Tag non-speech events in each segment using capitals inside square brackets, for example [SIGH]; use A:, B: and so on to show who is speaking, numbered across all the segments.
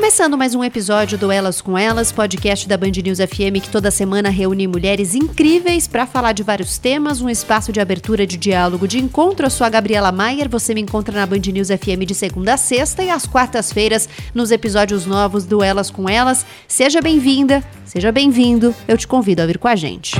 A: Começando mais um episódio do Elas com Elas, podcast da Band News FM que toda semana reúne mulheres incríveis para falar de vários temas, um espaço de abertura de diálogo, de encontro. Eu sou a Gabriela Maier, você me encontra na Band News FM de segunda a sexta e às quartas-feiras nos episódios novos do Elas com Elas. Seja bem-vinda, seja bem-vindo, eu te convido a vir com a gente.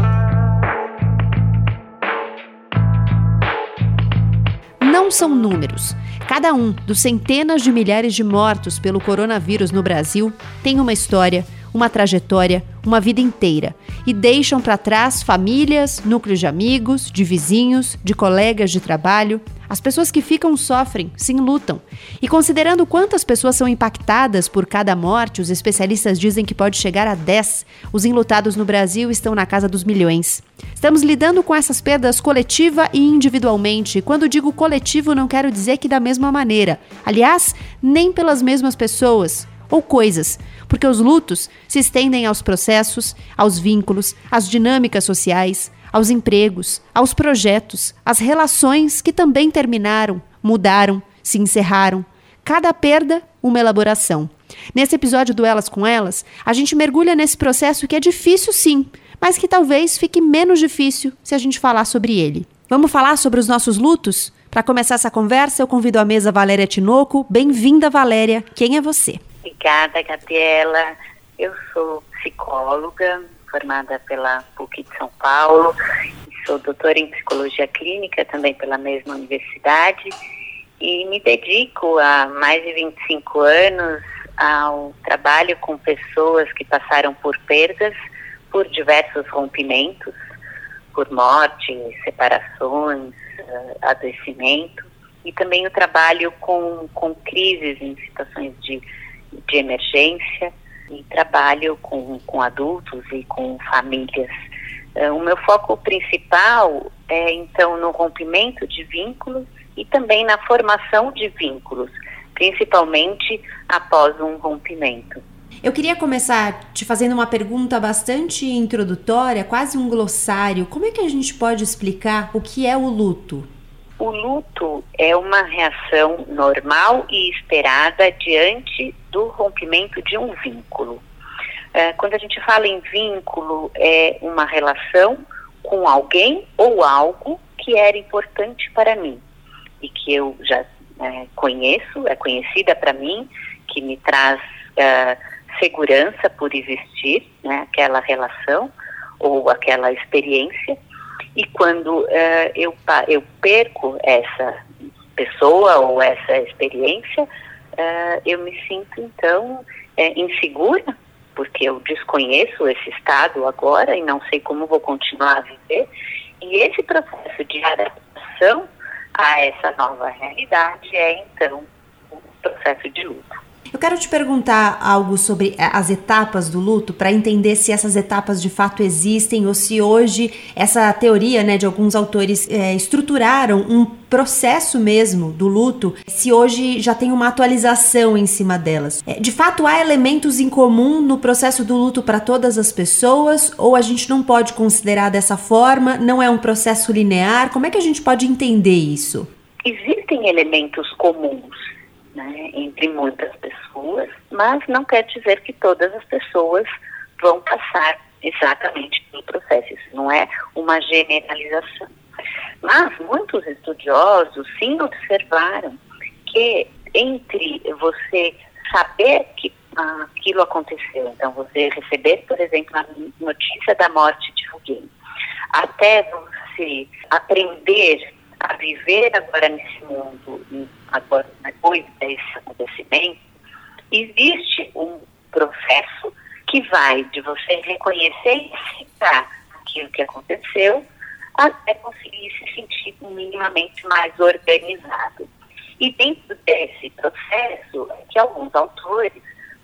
A: Não são números Cada um dos centenas de milhares de mortos pelo coronavírus no Brasil tem uma história, uma trajetória, uma vida inteira e deixam para trás famílias, núcleos de amigos, de vizinhos, de colegas de trabalho, as pessoas que ficam sofrem, sim, lutam. E considerando quantas pessoas são impactadas por cada morte, os especialistas dizem que pode chegar a 10. Os enlutados no Brasil estão na casa dos milhões. Estamos lidando com essas perdas coletiva e individualmente. Quando digo coletivo, não quero dizer que da mesma maneira. Aliás, nem pelas mesmas pessoas ou coisas, porque os lutos se estendem aos processos, aos vínculos, às dinâmicas sociais, aos empregos, aos projetos, às relações que também terminaram, mudaram, se encerraram. Cada perda, uma elaboração. Nesse episódio do Elas com Elas, a gente mergulha nesse processo que é difícil sim, mas que talvez fique menos difícil se a gente falar sobre ele. Vamos falar sobre os nossos lutos? Para começar essa conversa, eu convido à mesa Valéria Tinoco. Bem-vinda, Valéria. Quem é você?
B: Obrigada, Gabriela. Eu sou psicóloga, formada pela PUC de São Paulo, sou doutora em psicologia clínica também pela mesma universidade. E me dedico há mais de 25 anos ao trabalho com pessoas que passaram por perdas, por diversos rompimentos, por morte, separações, eh, adoecimento, e também o trabalho com, com crises em situações de, de emergência, e trabalho com, com adultos e com famílias. Uh, o meu foco principal é, então, no rompimento de vínculos e também na formação de vínculos, principalmente após um rompimento.
A: Eu queria começar te fazendo uma pergunta bastante introdutória, quase um glossário. Como é que a gente pode explicar o que é o luto?
B: O luto é uma reação normal e esperada diante do rompimento de um vínculo. É, quando a gente fala em vínculo, é uma relação com alguém ou algo que era importante para mim e que eu já é, conheço, é conhecida para mim, que me traz é, segurança por existir, né, aquela relação ou aquela experiência e quando uh, eu, eu perco essa pessoa ou essa experiência, uh, eu me sinto então é, insegura, porque eu desconheço esse estado agora e não sei como vou continuar a viver. E esse processo de adaptação a essa nova realidade é então o processo de luto.
A: Eu quero te perguntar algo sobre eh, as etapas do luto para entender se essas etapas de fato existem ou se hoje essa teoria, né, de alguns autores é, estruturaram um processo mesmo do luto, se hoje já tem uma atualização em cima delas. É, de fato, há elementos em comum no processo do luto para todas as pessoas ou a gente não pode considerar dessa forma? Não é um processo linear? Como é que a gente pode entender isso?
B: Existem elementos comuns né, entre muitas pessoas, mas não quer dizer que todas as pessoas vão passar exatamente pelo processo. Isso não é uma generalização. Mas muitos estudiosos sim observaram que entre você saber que aquilo aconteceu, então você receber, por exemplo, a notícia da morte de alguém, até você aprender a viver agora nesse mundo, agora depois desse acontecimento, existe um processo que vai de você reconhecer e aceitar aquilo que aconteceu até conseguir se sentir minimamente mais organizado. E dentro desse processo, é que alguns autores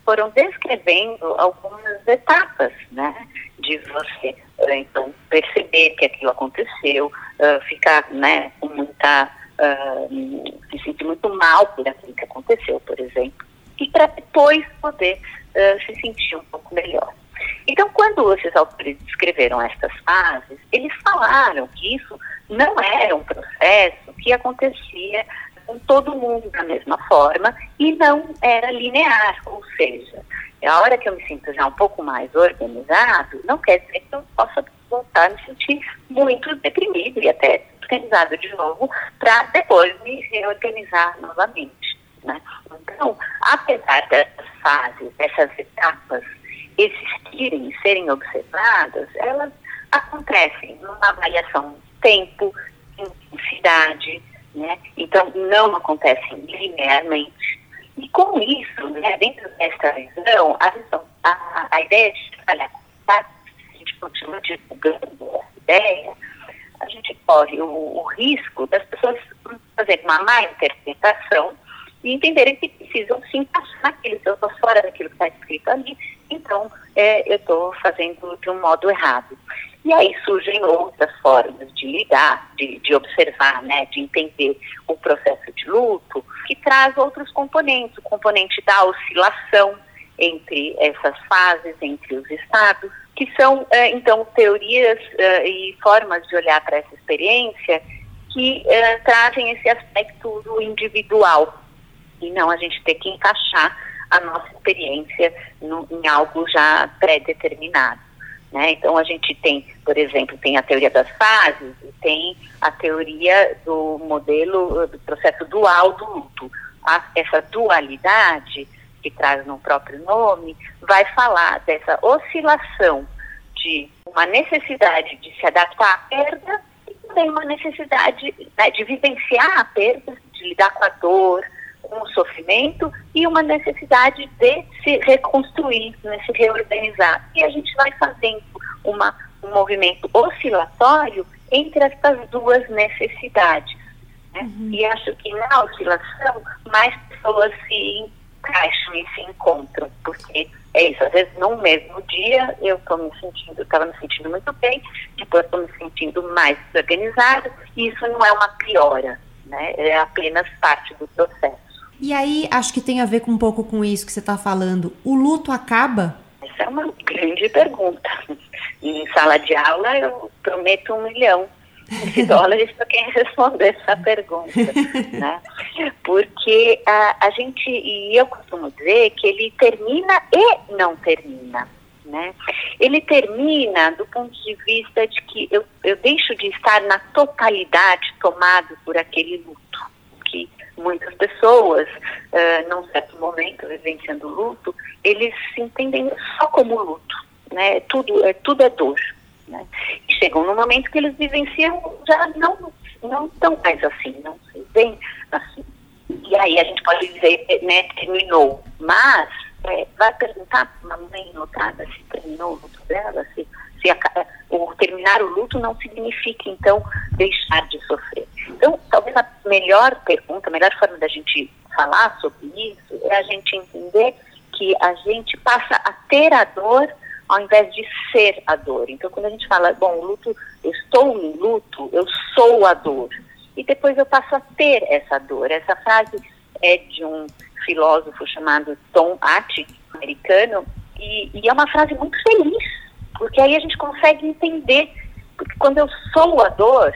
B: foram descrevendo algumas etapas, né, de você então perceber que aquilo aconteceu, uh, ficar, né, com muita uh, se sentir muito mal por aquilo que aconteceu, por exemplo, e para depois poder uh, se sentir um pouco melhor. Então, quando esses autores descreveram estas fases, eles falaram que isso não era um processo que acontecia com todo mundo da mesma forma e não era linear, ou seja, a hora que eu me sinto já um pouco mais organizado, não quer dizer que eu possa voltar a me sentir muito deprimido e até organizado de novo para depois me reorganizar novamente. Né? Então, apesar dessas fases, dessas etapas existirem serem observadas, elas acontecem numa variação de tempo, intensidade, né? então não acontecem linearmente. E com isso, né, dentro dessa visão, a, visão a, a ideia de trabalhar com a gente continua divulgando essa ideia, a gente corre o, o risco das pessoas fazerem uma má interpretação e entenderem que precisam se encaixar naquilo, eu estou fora daquilo que está escrito ali, então é, eu estou fazendo de um modo errado. E aí surgem outras formas de lidar, de, de observar, né, de entender o processo de luto, que traz outros componentes, o componente da oscilação entre essas fases, entre os estados, que são, é, então, teorias é, e formas de olhar para essa experiência que é, trazem esse aspecto do individual, e não a gente ter que encaixar a nossa experiência no, em algo já pré-determinado. Né? Então a gente tem, por exemplo, tem a teoria das fases e tem a teoria do modelo do processo dual do luto. A, essa dualidade que traz no próprio nome vai falar dessa oscilação de uma necessidade de se adaptar à perda e também uma necessidade né, de vivenciar a perda, de lidar com a dor, com o sofrimento e uma necessidade de se reconstruir, né, se reorganizar. E a gente vai fazendo uma, um movimento oscilatório entre essas duas necessidades. Né? Uhum. E acho que na oscilação mais pessoas se encaixam e se encontram, porque é isso, às vezes num mesmo dia eu estou me sentindo, estava me sentindo muito bem, depois estou me sentindo mais desorganizado, e isso não é uma piora, né? É apenas parte do processo.
A: E aí, acho que tem a ver com um pouco com isso que você está falando. O luto acaba?
B: Essa é uma grande pergunta. Em sala de aula, eu prometo um milhão de [LAUGHS] dólares para quem responder essa pergunta. [LAUGHS] né? Porque a, a gente, e eu costumo dizer que ele termina e não termina. Né? Ele termina do ponto de vista de que eu, eu deixo de estar na totalidade tomado por aquele luto muitas pessoas, uh, num certo momento, vivenciando luto, eles se entendem só como luto, né? Tudo é, tudo é dor, né? E chegam no momento que eles vivenciam já não, não tão mais assim, não se veem assim. E aí a gente pode dizer, né, terminou, mas é, vai perguntar para uma mãe notada se terminou o luto dela, se, se a, o terminar o luto não significa, então, deixar de sofrer. Então, talvez a melhor pergunta, a melhor forma da gente falar sobre isso é a gente entender que a gente passa a ter a dor ao invés de ser a dor. Então, quando a gente fala, bom, luto, eu estou em luto, eu sou a dor. E depois eu passo a ter essa dor. Essa frase é de um filósofo chamado Tom Atkins, americano, e, e é uma frase muito feliz, porque aí a gente consegue entender, porque quando eu sou a dor,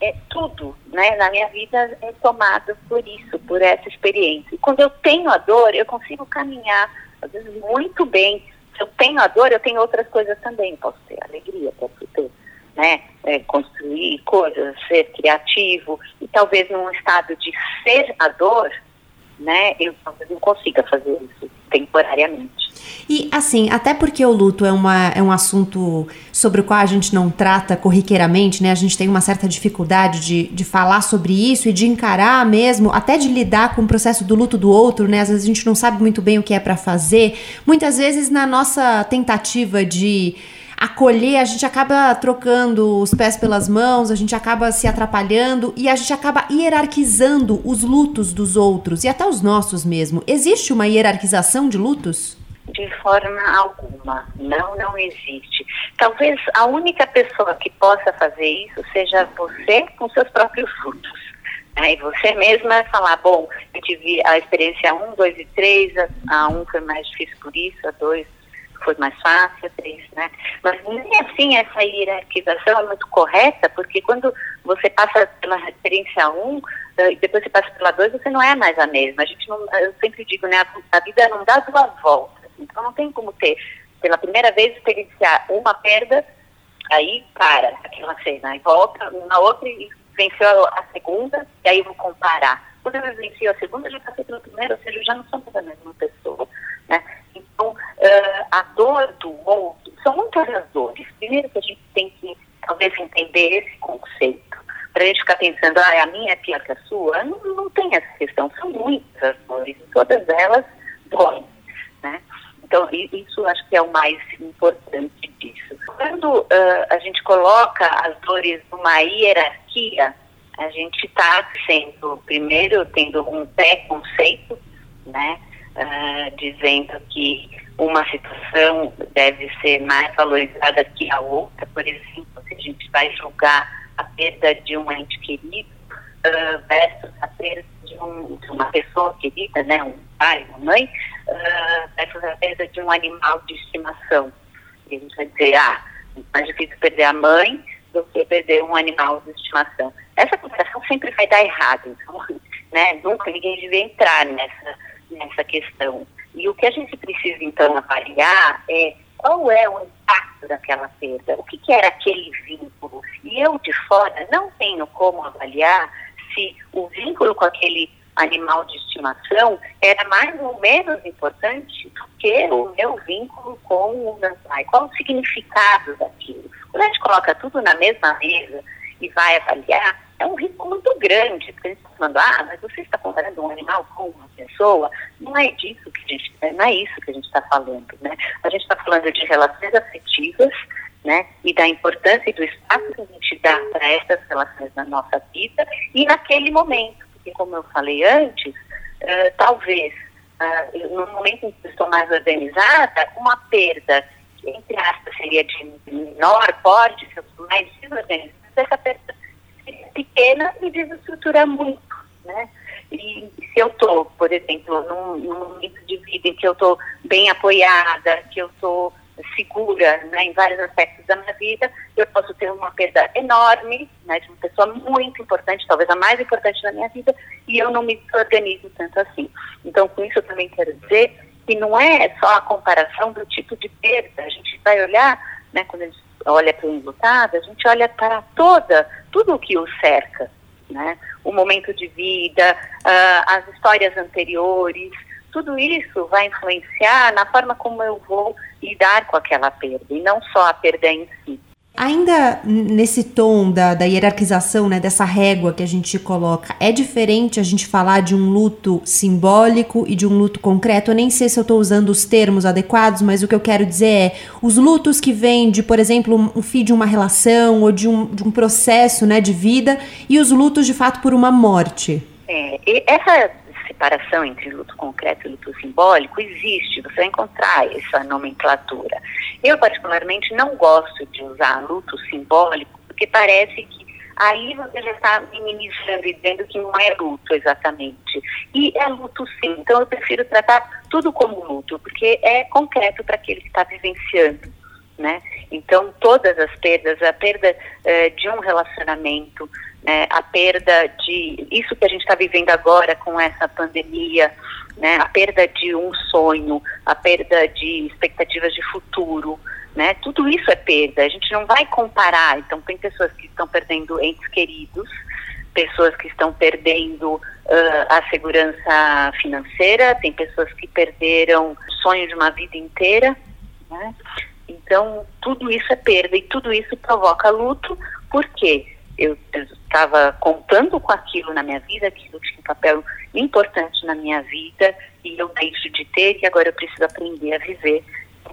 B: é tudo, né, na minha vida é tomado por isso, por essa experiência. E quando eu tenho a dor, eu consigo caminhar, às vezes, muito bem. Se eu tenho a dor, eu tenho outras coisas também. Posso ter alegria, posso ter, né, é, construir coisas, ser criativo. E talvez num estado de ser a dor, né, eu talvez não consiga fazer isso temporariamente.
A: E assim, até porque o luto é, uma, é um assunto sobre o qual a gente não trata corriqueiramente, né? A gente tem uma certa dificuldade de, de falar sobre isso e de encarar mesmo, até de lidar com o processo do luto do outro, né? Às vezes a gente não sabe muito bem o que é para fazer. Muitas vezes na nossa tentativa de acolher, a gente acaba trocando os pés pelas mãos, a gente acaba se atrapalhando e a gente acaba hierarquizando os lutos dos outros e até os nossos mesmo. Existe uma hierarquização de lutos?
B: De forma alguma. Não, não existe. Talvez a única pessoa que possa fazer isso seja você com seus próprios lutos. Né? E você mesma falar, bom, eu tive a experiência 1, 2 e 3, a 1 foi mais difícil por isso, a 2 foi mais fácil, a 3, né? Mas nem assim essa hierarquização é muito correta, porque quando você passa pela experiência 1, e depois você passa pela dois, você não é mais a mesma. A gente não, eu sempre digo, né, a, vida não dá duas voltas. Então não tem como ter, pela primeira vez, experienciar uma perda, aí para aquela cena, e volta na outra e venceu a segunda, e aí vou comparar. Quando eu venci a segunda, eu já passei pela primeira, ou seja, eu já não sou mais a mesma pessoa. Né? Uh, a dor do outro, são muitas as dores. Primeiro que a gente tem que, talvez, entender esse conceito para a gente ficar pensando, ah, a minha é pior que a sua, não, não tem essa questão. São muitas dores, e todas elas doem, né? Então, isso acho que é o mais importante disso. Quando uh, a gente coloca as dores numa hierarquia, a gente está sendo, primeiro, tendo um pré-conceito, né? Uh, dizendo que uma situação deve ser mais valorizada que a outra. Por exemplo, se a gente vai julgar a perda de um ente querido uh, versus a perda de, um, de, uma pessoa querida, né, um pai, uma mãe, uh, versus a perda de um animal de estimação. A gente vai dizer, ah, é mais difícil perder a mãe do que perder um animal de estimação. Essa comparação sempre vai dar errado, então, [LAUGHS] né, nunca ninguém devia entrar nessa, nessa questão. E o que a gente precisa, então, avaliar é qual é o impacto daquela perda, o que, que era aquele vínculo. E eu de fora não tenho como avaliar se o vínculo com aquele animal de estimação era mais ou menos importante do que o meu vínculo com o meu pai. Qual o significado daquilo? Quando a gente coloca tudo na mesma mesa e vai avaliar, é um risco muito grande, porque gente está falando, ah, mas você está comparando um animal com uma pessoa, não é disso que a gente, não é isso que a gente está falando, né? A gente está falando de relações afetivas, né? E da importância e do espaço que a gente dá para essas relações na nossa vida e naquele momento, porque como eu falei antes, uh, talvez uh, no momento em que eu estou mais organizada, uma perda entre aspas seria de menor porte, mais desorganizada, essa perda pequena e desestrutura muito, né? E se eu estou, por exemplo, num, num momento de vida em que eu estou bem apoiada, que eu estou segura né, em vários aspectos da minha vida, eu posso ter uma perda enorme né, de uma pessoa muito importante, talvez a mais importante da minha vida, e eu não me organizo tanto assim. Então, com isso eu também quero dizer que não é só a comparação do tipo de perda, a gente vai olhar, né, quando a gente olha para o enlutado, a gente olha para toda, tudo o que o cerca, né? O momento de vida, uh, as histórias anteriores, tudo isso vai influenciar na forma como eu vou lidar com aquela perda, e não só a perda em si.
A: Ainda nesse tom da, da hierarquização, né, dessa régua que a gente coloca, é diferente a gente falar de um luto simbólico e de um luto concreto? Eu nem sei se eu estou usando os termos adequados, mas o que eu quero dizer é os lutos que vêm de, por exemplo, um fim de uma relação ou de um, de um processo né, de vida e os lutos de fato por uma morte.
B: É, essa separação entre luto concreto e luto simbólico existe, você vai encontrar essa nomenclatura. Eu, particularmente, não gosto de usar luto simbólico, porque parece que aí você já está minimizando e dizendo que não é luto exatamente. E é luto sim, então eu prefiro tratar tudo como luto, porque é concreto para aquele que está vivenciando. Né? Então, todas as perdas, a perda eh, de um relacionamento, né, a perda de isso que a gente está vivendo agora com essa pandemia, né, a perda de um sonho, a perda de expectativas de futuro, né, tudo isso é perda. A gente não vai comparar. Então, tem pessoas que estão perdendo entes queridos, pessoas que estão perdendo uh, a segurança financeira, tem pessoas que perderam o sonho de uma vida inteira, né? Então, tudo isso é perda e tudo isso provoca luto, por quê? eu estava contando com aquilo na minha vida, aquilo tinha um papel importante na minha vida e eu deixo de ter e agora eu preciso aprender a viver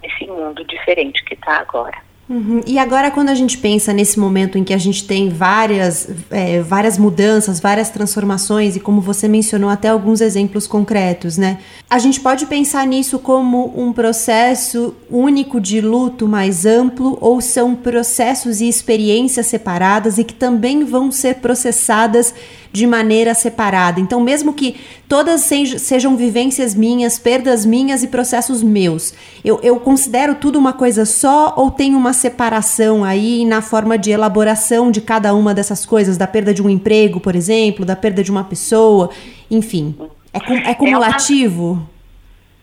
B: nesse mundo diferente que está agora.
A: Uhum. E agora, quando a gente pensa nesse momento em que a gente tem várias, é, várias mudanças, várias transformações, e como você mencionou até alguns exemplos concretos, né? A gente pode pensar nisso como um processo único de luto mais amplo, ou são processos e experiências separadas e que também vão ser processadas de maneira separada. Então, mesmo que todas sejam vivências minhas, perdas minhas e processos meus, eu, eu considero tudo uma coisa só ou tem uma separação aí na forma de elaboração de cada uma dessas coisas, da perda de um emprego, por exemplo, da perda de uma pessoa, enfim. É, é cumulativo?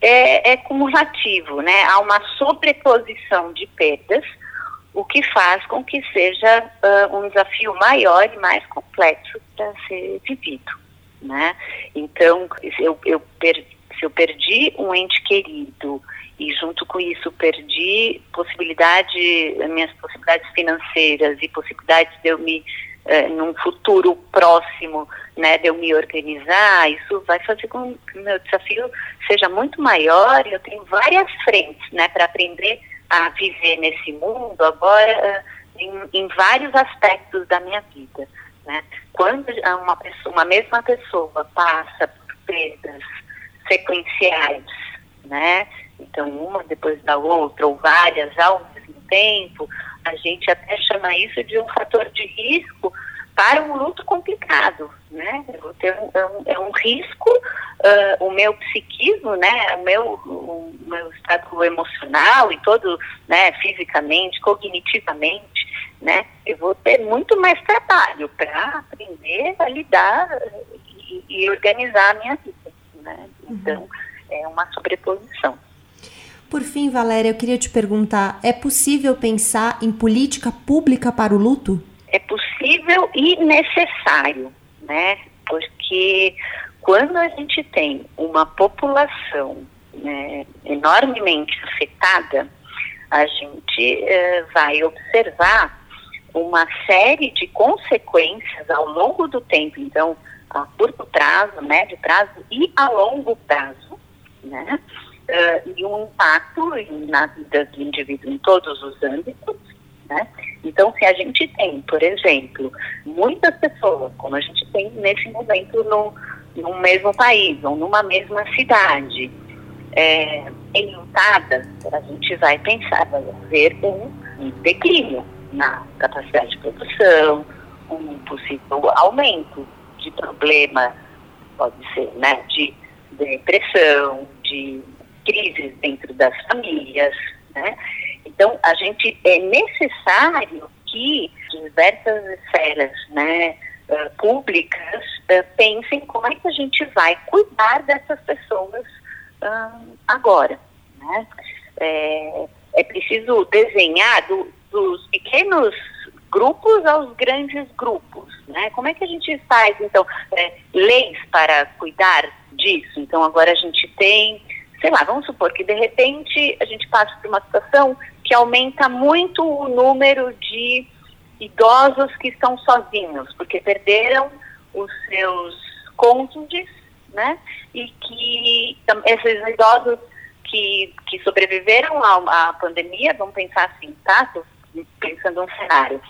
B: É, é cumulativo, né? Há uma sobreposição de perdas o que faz com que seja uh, um desafio maior e mais complexo para ser vivido. Né? Então, eu, eu per, se eu perdi um ente querido e junto com isso perdi possibilidade, minhas possibilidades financeiras e possibilidades de eu me, uh, num futuro próximo, né, de eu me organizar, isso vai fazer com que o meu desafio seja muito maior eu tenho várias frentes, né, para aprender a viver nesse mundo agora eh, em, em vários aspectos da minha vida. Né? Quando uma, pessoa, uma mesma pessoa passa por perdas sequenciais, né? então uma depois da outra, ou várias ao mesmo tempo, a gente até chama isso de um fator de risco para um luto complicado, né? É, um, é um risco, uh, o meu psiquismo, né? O meu, o meu estado emocional e todo, né? Fisicamente, cognitivamente, né? Eu vou ter muito mais trabalho para aprender a lidar e, e, organizar a minha vida, né? Então, uhum. é uma sobreposição.
A: Por fim, Valéria, eu queria te perguntar: é possível pensar em política pública para o luto?
B: é possível e necessário, né? Porque quando a gente tem uma população né, enormemente afetada, a gente eh, vai observar uma série de consequências ao longo do tempo, então, a curto prazo, médio prazo e a longo prazo, né? Uh, e um impacto na vida do indivíduo em todos os âmbitos, né? Então, se a gente tem, por exemplo, muitas pessoas, como a gente tem nesse momento no, no mesmo país ou numa mesma cidade, é, enlutadas, a gente vai pensar, vai haver um, declínio na capacidade de produção, um possível aumento de problemas, pode ser né, de depressão, de crises dentro das famílias, né? Então, a gente é necessário que diversas esferas né, uh, públicas uh, pensem como é que a gente vai cuidar dessas pessoas uh, agora. Né? É, é, preciso desenhar do, dos pequenos grupos aos grandes grupos. Né? Como é que a gente faz, então, é, leis para cuidar disso? Então, agora a gente tem sei lá, vamos supor que de repente a gente passa por uma situação que aumenta muito o número de idosos que estão sozinhos, porque perderam os seus cônjuges, né? E que esses idosos que, que sobreviveram à, à pandemia, vamos pensar assim, tá? Pensando um cenário.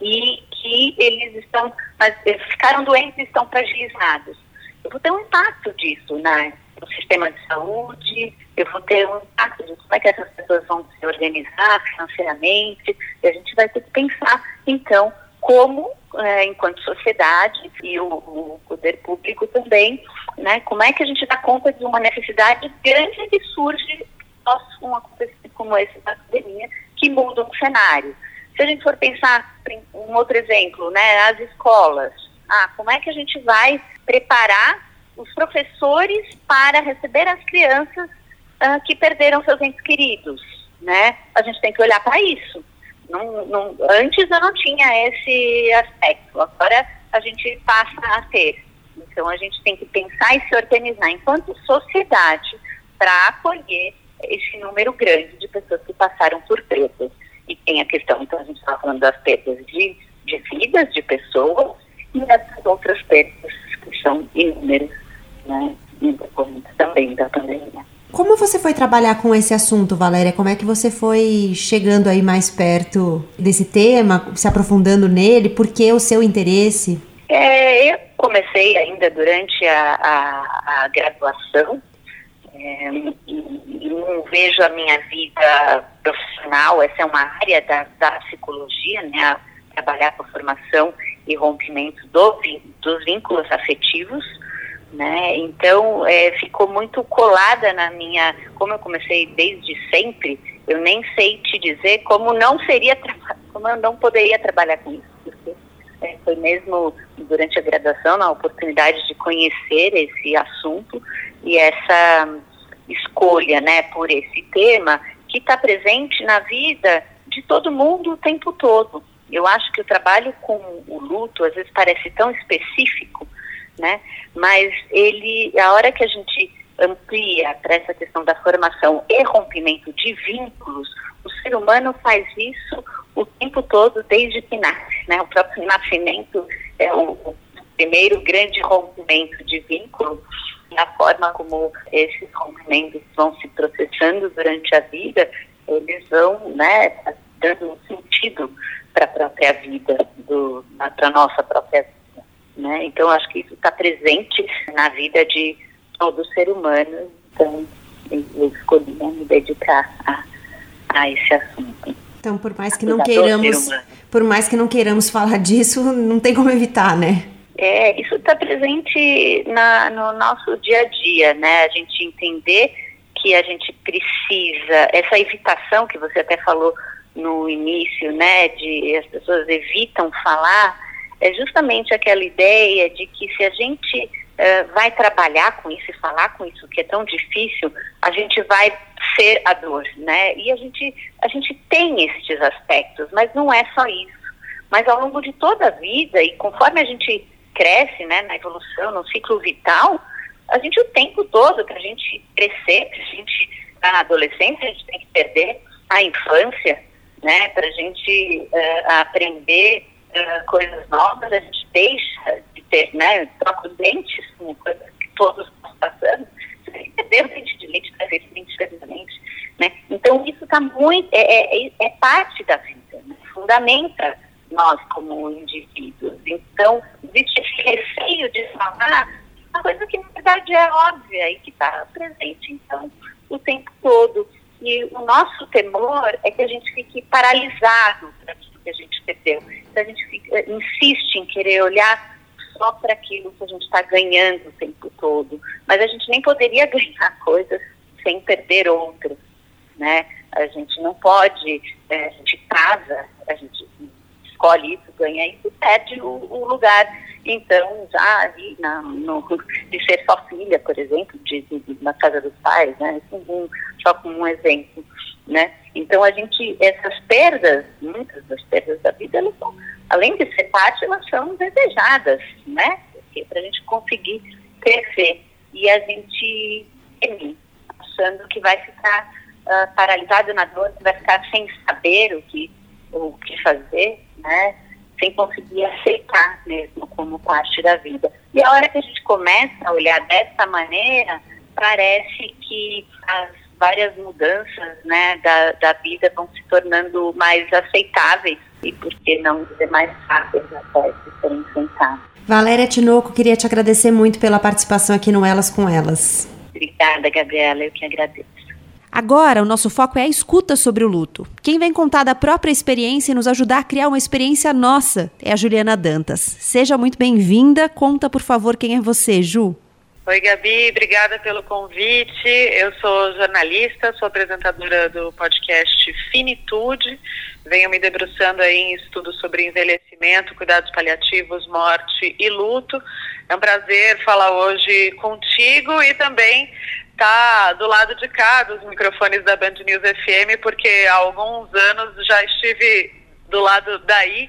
B: E que eles estão, mas eles ficaram doentes e estão fragilizados. Eu vou ter um impacto disso, né? no sistema de saúde, eu vou ter um impacto de como é que essas pessoas vão se organizar financeiramente, e a gente vai ter que pensar, então, como, é, enquanto sociedade e o, o, poder público também, né, como é que a gente dá conta de uma necessidade grande que surge após um acontecimento como esse da pandemia, que muda um cenário. Se a gente for pensar um outro exemplo, né, as escolas, ah, como é que a gente vai preparar os professores para receber as crianças uh, que perderam seus entes queridos, né? A gente tem que olhar para isso. Não, não, antes eu não tinha esse aspecto, agora a gente passa a ter. Então a gente tem que pensar e se organizar enquanto sociedade para acolher esse número grande de pessoas que passaram por perdas. E tem a questão, então a gente está falando das perdas de, de vidas de pessoas e dessas outras perdas que são inúmeras né, também da pandemia.
A: Como você foi trabalhar com esse assunto, Valéria? Como é que você foi chegando aí mais perto desse tema, se aprofundando nele? Por que o seu interesse?
B: É, eu comecei ainda durante a, a, a graduação é, não vejo a minha vida profissional, essa é uma área da, da psicologia, né, trabalhar com formação e rompimento do, dos vínculos afetivos, né? Então é, ficou muito colada na minha, como eu comecei desde sempre, eu nem sei te dizer como não seria, como eu não poderia trabalhar com isso, porque é, foi mesmo durante a graduação na oportunidade de conhecer esse assunto e essa escolha, né, por esse tema que está presente na vida de todo mundo o tempo todo. Eu acho que o trabalho com o luto às vezes parece tão específico, né? Mas ele, a hora que a gente amplia para essa questão da formação e rompimento de vínculos, o ser humano faz isso o tempo todo desde que nasce, né? O próprio nascimento é o, primeiro grande rompimento de vínculo e a forma como esses rompimentos vão se processando durante a vida, eles vão, né, dando sentido para a própria vida, para a nossa própria vida. Né? Então, acho que isso está presente na vida de todo ser humano. Então, eu escolhi né, me dedicar a, a esse assunto.
A: Então, por mais que não queiramos, por mais que não queiramos falar disso, não tem como evitar, né?
B: É, isso está presente na, no nosso dia a dia, né? A gente entender que a gente precisa, essa evitação que você até falou no início, né, de as pessoas evitam falar, é justamente aquela ideia de que se a gente uh, vai trabalhar com isso e falar com isso que é tão difícil, a gente vai ser a dor, né? E a gente, a gente tem estes aspectos, mas não é só isso. Mas ao longo de toda a vida e conforme a gente cresce, né, na evolução, no ciclo vital, a gente o tempo todo, para a gente crescer, para a gente estar na adolescência, a gente tem que perder a infância, né, para a gente uh, aprender uh, coisas novas, a gente deixa de ter, né, troca os dentes, com coisas que todos estão passando, você perder o dente de leite para ver dente diferente, né, então isso está muito, é, é, é, parte da vida, né? fundamenta nós como indivíduos, então existe esse receio de falar uma coisa que na verdade é óbvia e que está presente então o tempo todo, e o nosso temor é que a gente fique paralisado por aquilo que a gente perdeu. Então a gente fica, insiste em querer olhar só para aquilo que a gente está ganhando o tempo todo. Mas a gente nem poderia [LAUGHS] ganhar coisas sem perder outras. Né? A gente não pode, é, a gente casa, a gente escolhe isso, ganha isso, perde o, o lugar então, já ali na, no, de ser só filha, por exemplo, de, de, na casa dos pais, né? Um, só como um exemplo, né? Então, a gente, essas perdas, muitas das perdas da vida, elas são, além de ser parte, elas são desejadas, né? Para a gente conseguir crescer. E a gente teme, achando que vai ficar uh, paralisado na dor, que vai ficar sem saber o que, o que fazer, né? sem conseguir aceitar mesmo como parte da vida. E a hora que a gente começa a olhar dessa maneira, parece que as várias mudanças né, da, da vida vão se tornando mais aceitáveis e, por que não dizer, mais fáceis até de serem enfrentadas.
A: Valéria Tinoco, queria te agradecer muito pela participação aqui no Elas com Elas.
B: Obrigada, Gabriela, eu que agradeço.
A: Agora, o nosso foco é a escuta sobre o luto. Quem vem contar da própria experiência e nos ajudar a criar uma experiência nossa é a Juliana Dantas. Seja muito bem-vinda. Conta, por favor, quem é você, Ju.
C: Oi, Gabi, obrigada pelo convite. Eu sou jornalista, sou apresentadora do podcast Finitude. Venho me debruçando aí em estudos sobre envelhecimento, cuidados paliativos, morte e luto. É um prazer falar hoje contigo e também estar do lado de cá dos microfones da Band News FM, porque há alguns anos já estive do lado daí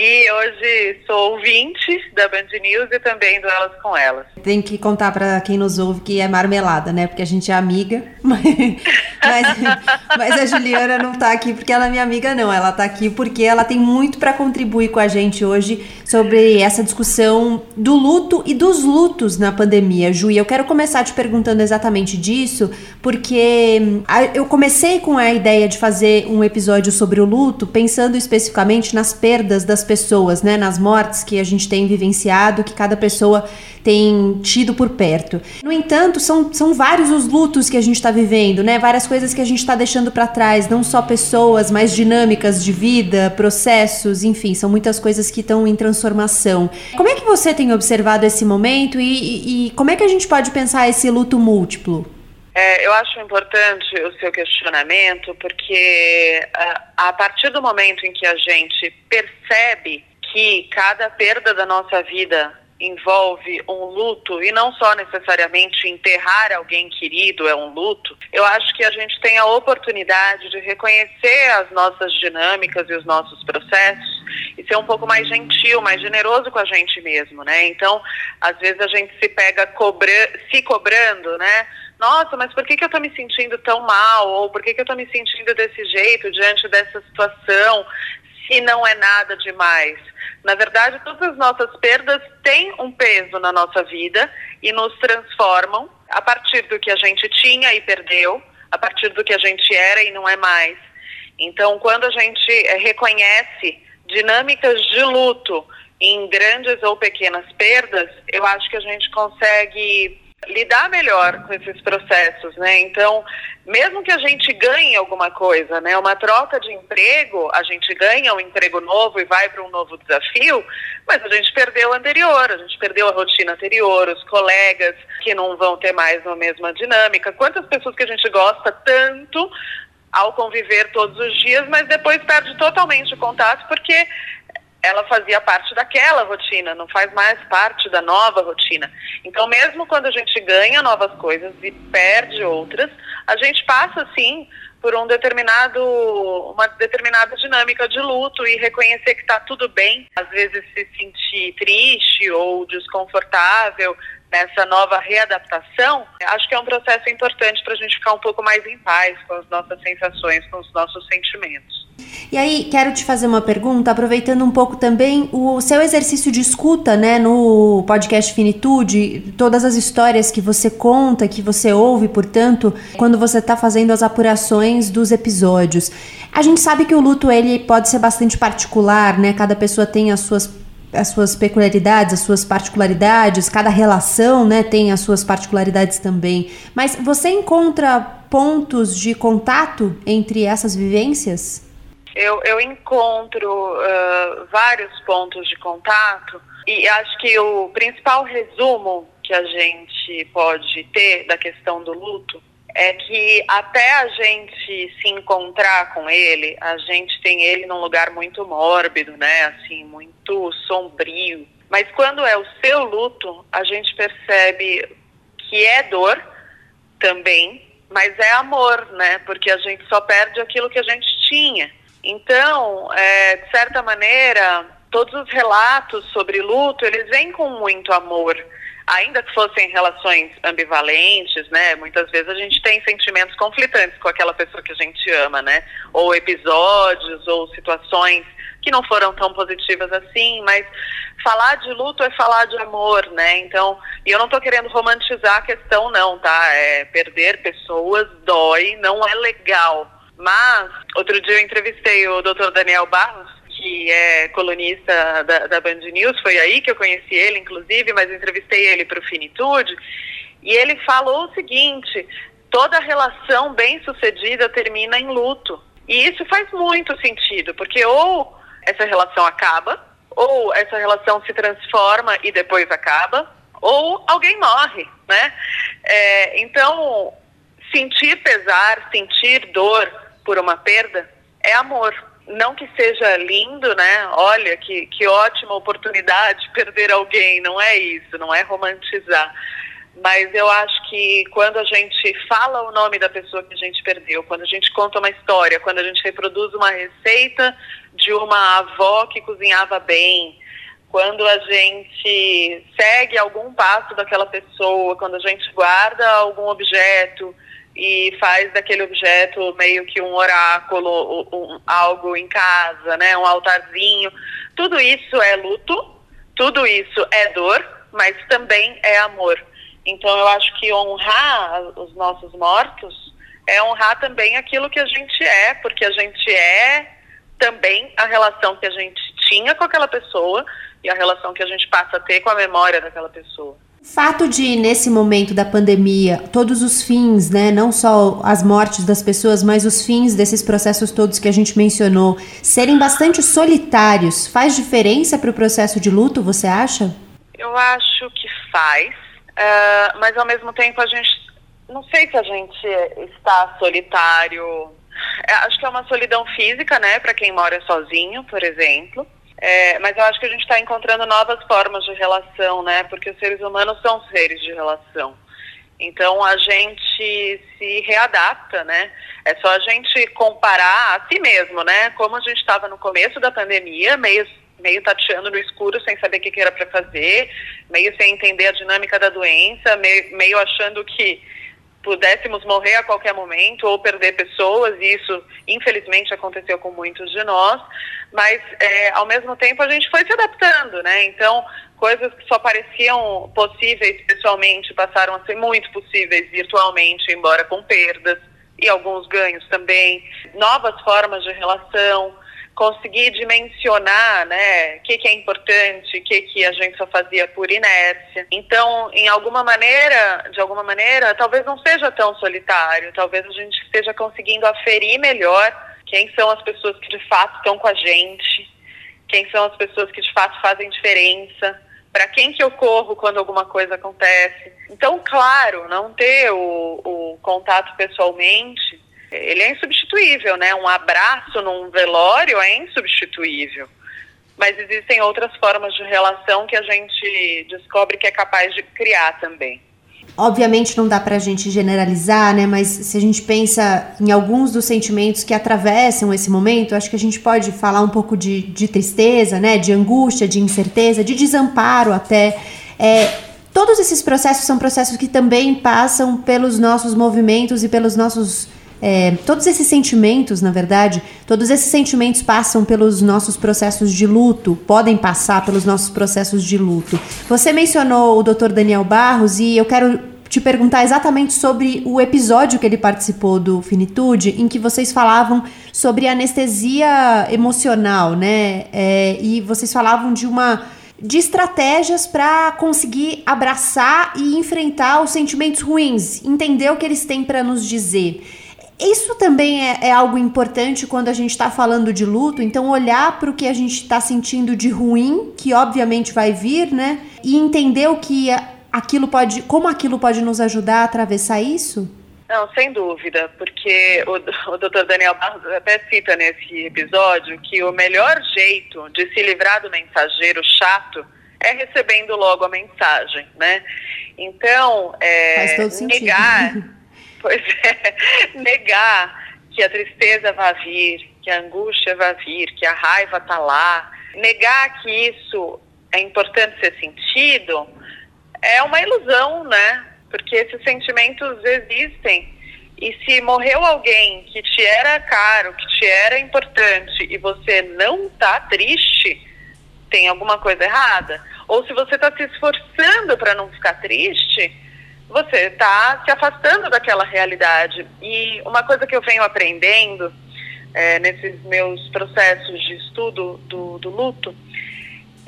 C: e hoje sou ouvinte da Band News e também do Elas com Elas.
A: Tem que contar para quem nos ouve que é marmelada, né? Porque a gente é amiga, [LAUGHS] mas, mas, a Juliana não está aqui porque ela é minha amiga, não. Ela está aqui porque ela tem muito para contribuir com a gente hoje sobre essa discussão do luto e dos lutos na pandemia. Ju, e eu quero começar te perguntando exatamente disso, porque hum, eu comecei com a ideia de fazer um episódio sobre o luto, pensando especificamente nas perdas das pessoas, né? Nas mortes que a gente tem vivenciado, que cada pessoa tem tido por perto. No entanto, são, são vários os lutos que a gente está vivendo, né? Várias coisas que a gente está deixando para trás, não só pessoas, mas dinâmicas de vida, processos, enfim, são muitas coisas que estão em transformação. Como é que você tem observado esse momento e, e, e como é que a gente pode pensar esse luto múltiplo?
C: É, eu acho importante o seu questionamento, porque a, a partir do momento em que a gente percebe que cada perda da nossa vida envolve um luto e não só necessariamente enterrar alguém querido é um luto, eu acho que a gente tem a oportunidade de reconhecer as nossas dinâmicas e os nossos processos e ser um pouco mais gentil, mais generoso com a gente mesmo, né? Então, às vezes a gente se pega cobra se cobrando, né? Nossa, mas por que, que eu estou me sentindo tão mal? Ou por que, que eu estou me sentindo desse jeito diante dessa situação? Se não é nada demais. Na verdade, todas as nossas perdas têm um peso na nossa vida e nos transformam a partir do que a gente tinha e perdeu, a partir do que a gente era e não é mais. Então, quando a gente eh, reconhece dinâmicas de luto em grandes ou pequenas perdas, eu acho que a gente consegue lidar melhor com esses processos, né? Então, mesmo que a gente ganhe alguma coisa, né? Uma troca de emprego, a gente ganha um emprego novo e vai para um novo desafio, mas a gente perdeu o anterior, a gente perdeu a rotina anterior, os colegas que não vão ter mais a mesma dinâmica. Quantas pessoas que a gente gosta tanto ao conviver todos os dias, mas depois perde totalmente o contato porque ela fazia parte daquela rotina, não faz mais parte da nova rotina. Então, mesmo quando a gente ganha novas coisas e perde outras, a gente passa sim por um determinado, uma determinada dinâmica de luto e reconhecer que está tudo bem. Às vezes se sentir triste ou desconfortável nessa nova readaptação, acho que é um processo importante para a gente ficar um pouco mais em paz com as nossas sensações, com os nossos sentimentos.
A: E aí, quero te fazer uma pergunta, aproveitando um pouco também o seu exercício de escuta, né, no podcast Finitude, todas as histórias que você conta, que você ouve, portanto, quando você está fazendo as apurações dos episódios. A gente sabe que o luto ele pode ser bastante particular, né? Cada pessoa tem as suas as suas peculiaridades, as suas particularidades, cada relação né, tem as suas particularidades também. Mas você encontra pontos de contato entre essas vivências?
C: Eu, eu encontro uh, vários pontos de contato e acho que o principal resumo que a gente pode ter da questão do luto é que até a gente se encontrar com ele, a gente tem ele num lugar muito mórbido, né? Assim, muito sombrio. Mas quando é o seu luto, a gente percebe que é dor também, mas é amor, né? Porque a gente só perde aquilo que a gente tinha. Então, é, de certa maneira, todos os relatos sobre luto, eles vêm com muito amor ainda que fossem relações ambivalentes, né? Muitas vezes a gente tem sentimentos conflitantes com aquela pessoa que a gente ama, né? Ou episódios ou situações que não foram tão positivas assim, mas falar de luto é falar de amor, né? Então, e eu não estou querendo romantizar a questão não, tá? É, perder pessoas dói, não é legal. Mas outro dia eu entrevistei o Dr. Daniel Barros que é colunista da, da Band News, foi aí que eu conheci ele, inclusive, mas entrevistei ele para o Finitude, e ele falou o seguinte: toda relação bem sucedida termina em luto. E isso faz muito sentido, porque ou essa relação acaba, ou essa relação se transforma e depois acaba, ou alguém morre, né? É, então, sentir pesar, sentir dor por uma perda é amor não que seja lindo, né? Olha, que, que ótima oportunidade perder alguém, não é isso, não é romantizar. Mas eu acho que quando a gente fala o nome da pessoa que a gente perdeu, quando a gente conta uma história, quando a gente reproduz uma receita de uma avó que cozinhava bem, quando a gente segue algum passo daquela pessoa, quando a gente guarda algum objeto, e faz daquele objeto meio que um oráculo, um, algo em casa, né, um altarzinho. Tudo isso é luto, tudo isso é dor, mas também é amor. Então eu acho que honrar os nossos mortos é honrar também aquilo que a gente é, porque a gente é também a relação que a gente tinha com aquela pessoa e a relação que a gente passa a ter com a memória daquela pessoa.
A: Fato de, nesse momento da pandemia, todos os fins, né, não só as mortes das pessoas, mas os fins desses processos todos que a gente mencionou, serem bastante solitários, faz diferença para o processo de luto, você acha?
C: Eu acho que faz, uh, mas ao mesmo tempo a gente, não sei se a gente está solitário. É, acho que é uma solidão física, né, para quem mora sozinho, por exemplo. É, mas eu acho que a gente está encontrando novas formas de relação, né? Porque os seres humanos são seres de relação. Então a gente se readapta, né? É só a gente comparar a si mesmo, né? Como a gente estava no começo da pandemia, meio meio tateando no escuro sem saber o que, que era para fazer, meio sem entender a dinâmica da doença, meio, meio achando que pudéssemos morrer a qualquer momento ou perder pessoas, e isso infelizmente aconteceu com muitos de nós, mas é, ao mesmo tempo a gente foi se adaptando, né? Então, coisas que só pareciam possíveis pessoalmente passaram a ser muito possíveis virtualmente, embora com perdas e alguns ganhos também, novas formas de relação, conseguir dimensionar, né, o que, que, é importante, o que, que a gente só fazia por inércia. Então, em alguma maneira, de alguma maneira, talvez não seja tão solitário, talvez a gente esteja conseguindo aferir melhor quem são as pessoas que de fato estão com a gente, quem são as pessoas que de fato fazem diferença, para quem que eu corro quando alguma coisa acontece. Então, claro, não ter o, o contato pessoalmente ele é insubstituível, né? Um abraço num velório é insubstituível. Mas existem outras formas de relação que a gente descobre que é capaz de criar também.
A: Obviamente não dá para a gente generalizar, né? Mas se a gente pensa em alguns dos sentimentos que atravessam esse momento, acho que a gente pode falar um pouco de, de tristeza, né? De angústia, de incerteza, de desamparo até. É, todos esses processos são processos que também passam pelos nossos movimentos e pelos nossos é, todos esses sentimentos, na verdade, todos esses sentimentos passam pelos nossos processos de luto, podem passar pelos nossos processos de luto. Você mencionou o Dr. Daniel Barros e eu quero te perguntar exatamente sobre o episódio que ele participou do Finitude, em que vocês falavam sobre anestesia emocional, né? É, e vocês falavam de uma de estratégias para conseguir abraçar e enfrentar os sentimentos ruins, entender o que eles têm para nos dizer. Isso também é, é, algo importante quando a gente está falando de luto, então olhar para o que a gente está sentindo de ruim, que obviamente vai vir, né? E entender o que aquilo pode, como aquilo pode nos ajudar a atravessar isso?
C: Não, sem dúvida, porque o, o Dr. Daniel Barros até cita nesse episódio que o melhor jeito de se livrar do mensageiro chato é recebendo logo a mensagem, né? Então, é, negar [LAUGHS] [LAUGHS] Pois é, negar que a tristeza vai vir, que a angústia vai vir, que a raiva está lá, negar que isso é importante ser sentido, é uma ilusão, né? Porque esses sentimentos existem. E se morreu alguém que te era caro, que te era importante e você não está triste, tem alguma coisa errada. Ou se você está se esforçando para não ficar triste, você está se afastando daquela realidade. E uma coisa que eu venho aprendendo é, nesses meus processos de estudo do, do luto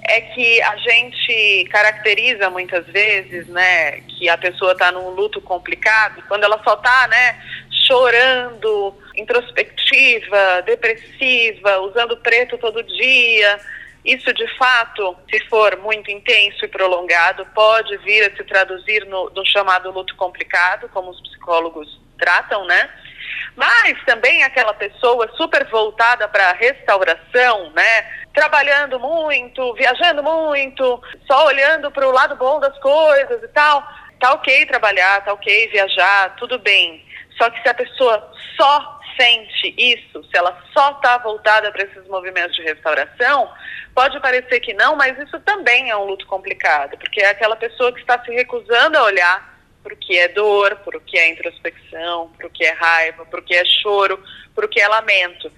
C: é que a gente caracteriza muitas vezes, né, que a pessoa está num luto complicado quando ela só está, né, chorando, introspectiva, depressiva, usando preto todo dia, isso, de fato, se for muito intenso e prolongado, pode vir a se traduzir no, no chamado luto complicado, como os psicólogos tratam, né? Mas também aquela pessoa super voltada para a restauração, né? Trabalhando muito, viajando muito, só olhando para o lado bom das coisas e tal. Tá ok trabalhar, tá ok viajar, tudo bem. Só que se a pessoa só sente isso, se ela só está voltada para esses movimentos de restauração, pode parecer que não, mas isso também é um luto complicado, porque é aquela pessoa que está se recusando a olhar para o que é dor, para o que é introspecção, para o que é raiva, para o que é choro, para o que é lamento.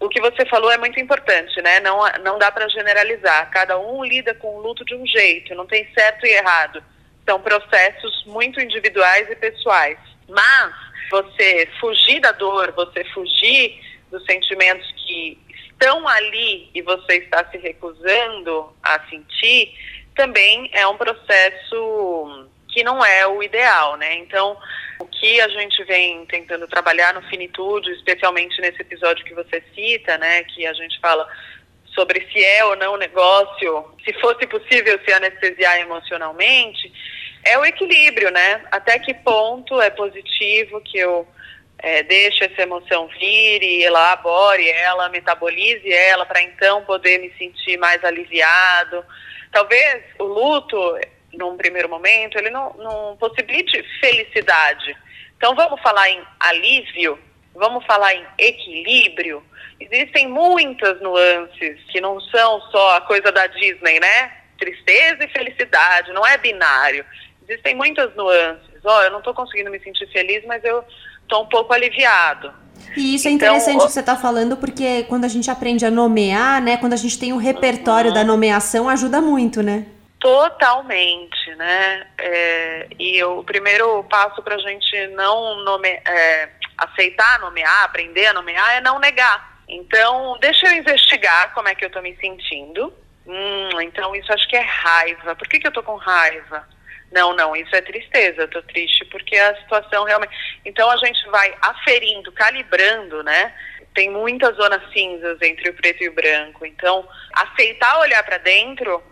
C: O que você falou é muito importante, né? Não, não dá para generalizar. Cada um lida com o luto de um jeito, não tem certo e errado. São processos muito individuais e pessoais. Mas você fugir da dor, você fugir dos sentimentos que estão ali e você está se recusando a sentir, também é um processo que não é o ideal, né? Então, o que a gente vem tentando trabalhar no Finitude, especialmente nesse episódio que você cita, né, que a gente fala sobre se é ou não negócio, se fosse possível se anestesiar emocionalmente, é o equilíbrio, né? Até que ponto é positivo que eu é, deixe essa emoção vir e elabore ela, metabolize ela, para então poder me sentir mais aliviado. Talvez o luto, num primeiro momento, ele não, não possibilite felicidade. Então vamos falar em alívio, vamos falar em equilíbrio. Existem muitas nuances que não são só a coisa da Disney, né? Tristeza e felicidade, não é binário. Existem muitas nuances. Ó, oh, eu não estou conseguindo me sentir feliz, mas eu estou um pouco aliviado.
A: E isso é então, interessante o que você está falando, porque quando a gente aprende a nomear, né? Quando a gente tem o repertório uhum. da nomeação, ajuda muito, né?
C: Totalmente, né? É, e o primeiro passo para a gente não nome, é, aceitar nomear, aprender a nomear, é não negar. Então, deixa eu investigar como é que eu estou me sentindo. Hum, então, isso acho que é raiva. Por que, que eu estou com raiva? Não, não, isso é tristeza, tô triste porque a situação realmente. Então a gente vai aferindo, calibrando, né? Tem muitas zonas cinzas entre o preto e o branco. Então, aceitar olhar para dentro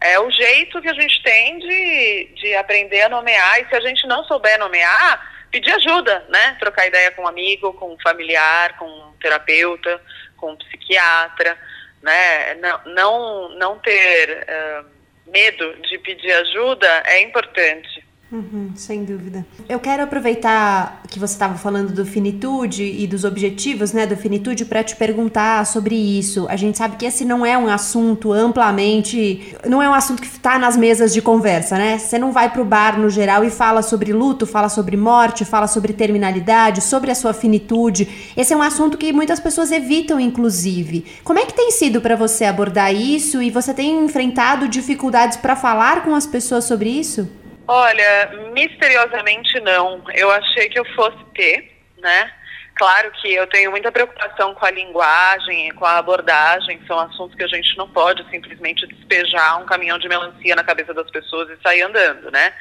C: é o jeito que a gente tem de, de aprender a nomear. E se a gente não souber nomear, pedir ajuda, né? Trocar ideia com um amigo, com um familiar, com um terapeuta, com um psiquiatra, né? Não, não, não ter. Uh, medo de pedir ajuda é importante.
A: Uhum, sem dúvida. Eu quero aproveitar que você estava falando do finitude e dos objetivos, né, do finitude, para te perguntar sobre isso. A gente sabe que esse não é um assunto amplamente, não é um assunto que está nas mesas de conversa, né? Você não vai para o bar no geral e fala sobre luto, fala sobre morte, fala sobre terminalidade, sobre a sua finitude. Esse é um assunto que muitas pessoas evitam, inclusive. Como é que tem sido para você abordar isso e você tem enfrentado dificuldades para falar com as pessoas sobre isso?
C: Olha, misteriosamente não. Eu achei que eu fosse ter, né? Claro que eu tenho muita preocupação com a linguagem, com a abordagem, são assuntos que a gente não pode simplesmente despejar um caminhão de melancia na cabeça das pessoas e sair andando, né?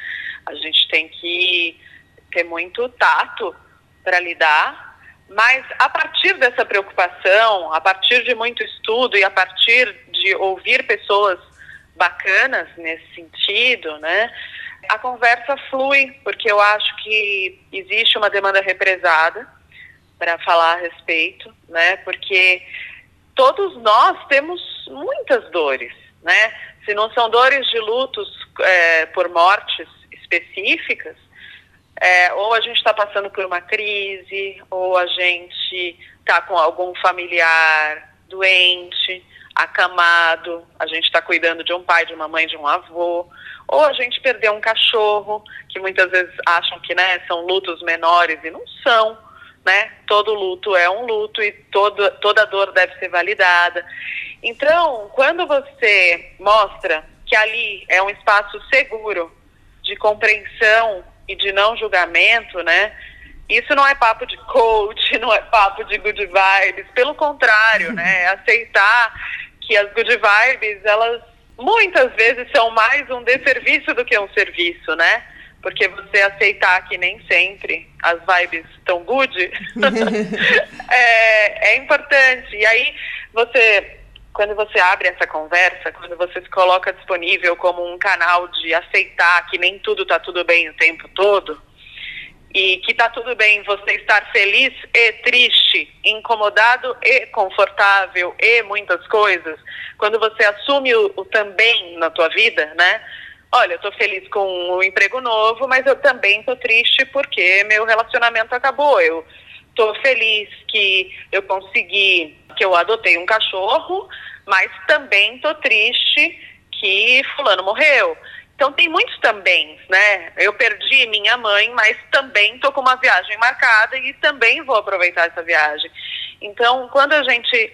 C: A gente tem que ter muito tato para lidar, mas a partir dessa preocupação, a partir de muito estudo e a partir de ouvir pessoas bacanas nesse sentido, né? A conversa flui, porque eu acho que existe uma demanda represada para falar a respeito, né? Porque todos nós temos muitas dores, né? Se não são dores de lutos é, por mortes específicas, é, ou a gente está passando por uma crise, ou a gente está com algum familiar doente, acamado, a gente está cuidando de um pai, de uma mãe, de um avô, ou a gente perdeu um cachorro, que muitas vezes acham que né, são lutos menores e não são. Né? Todo luto é um luto e todo, toda dor deve ser validada. Então, quando você mostra que ali é um espaço seguro de compreensão e de não julgamento, né? Isso não é papo de coach, [LAUGHS] não é papo de good vibes, pelo contrário, né? É aceitar que as good vibes, elas muitas vezes são mais um desserviço do que um serviço, né? Porque você aceitar que nem sempre as vibes estão good [LAUGHS] [LAUGHS] é, é importante. E aí você quando você abre essa conversa, quando você se coloca disponível como um canal de aceitar que nem tudo está tudo bem o tempo todo, e que tá tudo bem você estar feliz e triste, incomodado e confortável e muitas coisas, quando você assume o, o também na tua vida, né? Olha, eu tô feliz com o um emprego novo, mas eu também tô triste porque meu relacionamento acabou. Eu tô feliz que eu consegui, que eu adotei um cachorro, mas também tô triste que fulano morreu. Então tem muitos também, né? Eu perdi minha mãe, mas também estou com uma viagem marcada e também vou aproveitar essa viagem. Então, quando a gente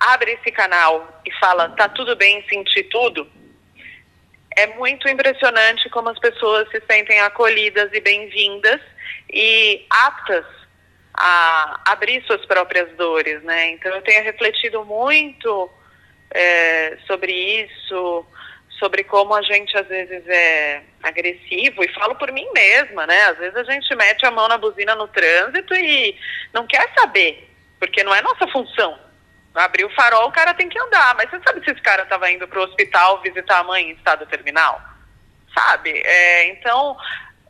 C: abre esse canal e fala tá tudo bem sentir tudo, é muito impressionante como as pessoas se sentem acolhidas e bem-vindas e aptas a abrir suas próprias dores, né? Então eu tenho refletido muito é, sobre isso, sobre como a gente às vezes é agressivo, e falo por mim mesma, né? Às vezes a gente mete a mão na buzina no trânsito e não quer saber, porque não é nossa função. Abrir o farol, o cara tem que andar, mas você sabe se esse cara estava indo para o hospital visitar a mãe em estado terminal? Sabe? É, então,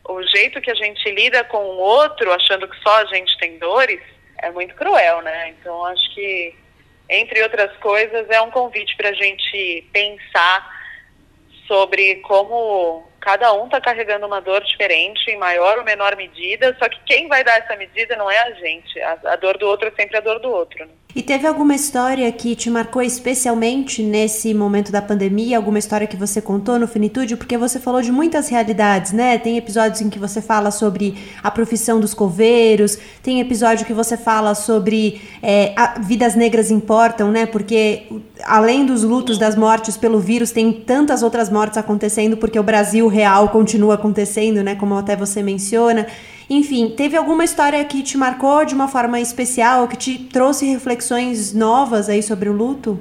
C: o jeito que a gente lida com o outro, achando que só a gente tem dores, é muito cruel, né? Então, acho que, entre outras coisas, é um convite para a gente pensar sobre como cada um está carregando uma dor diferente, em maior ou menor medida, só que quem vai dar essa medida não é a gente. A, a dor do outro é sempre a dor do outro. Né?
A: E teve alguma história que te marcou especialmente nesse momento da pandemia? Alguma história que você contou no Finitude? Porque você falou de muitas realidades, né? Tem episódios em que você fala sobre a profissão dos coveiros, tem episódio que você fala sobre é, vidas negras importam, né? Porque além dos lutos das mortes pelo vírus, tem tantas outras mortes acontecendo porque o Brasil real continua acontecendo, né? Como até você menciona. Enfim, teve alguma história que te marcou de uma forma especial, que te trouxe reflexões novas aí sobre o luto?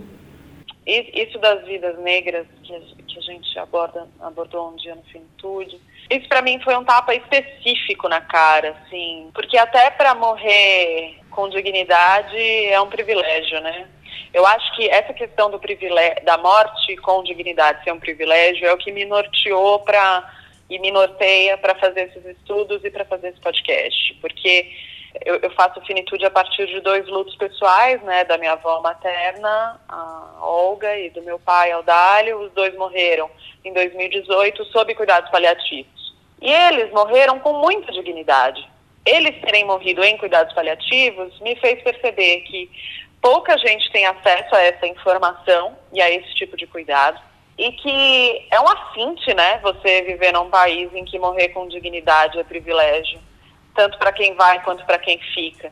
C: Isso das vidas negras que, a gente aborda, abordou um dia no Finitude, isso para mim foi um tapa específico na cara, assim, porque até para morrer com dignidade é um privilégio, né? Eu acho que essa questão do privilégio, da morte com dignidade ser um privilégio é o que me norteou para e me norteia para fazer esses estudos e para fazer esse podcast, porque eu, eu, faço finitude a partir de dois lutos pessoais, né, da minha avó materna, a Olga, e do meu pai, Aldálio. Os dois morreram em 2018 sob cuidados paliativos. E eles morreram com muita dignidade. Eles terem morrido em cuidados paliativos me fez perceber que pouca gente tem acesso a essa informação e a esse tipo de cuidado e que é um afinte, né, você viver num país em que morrer com dignidade é privilégio, tanto para quem vai quanto para quem fica.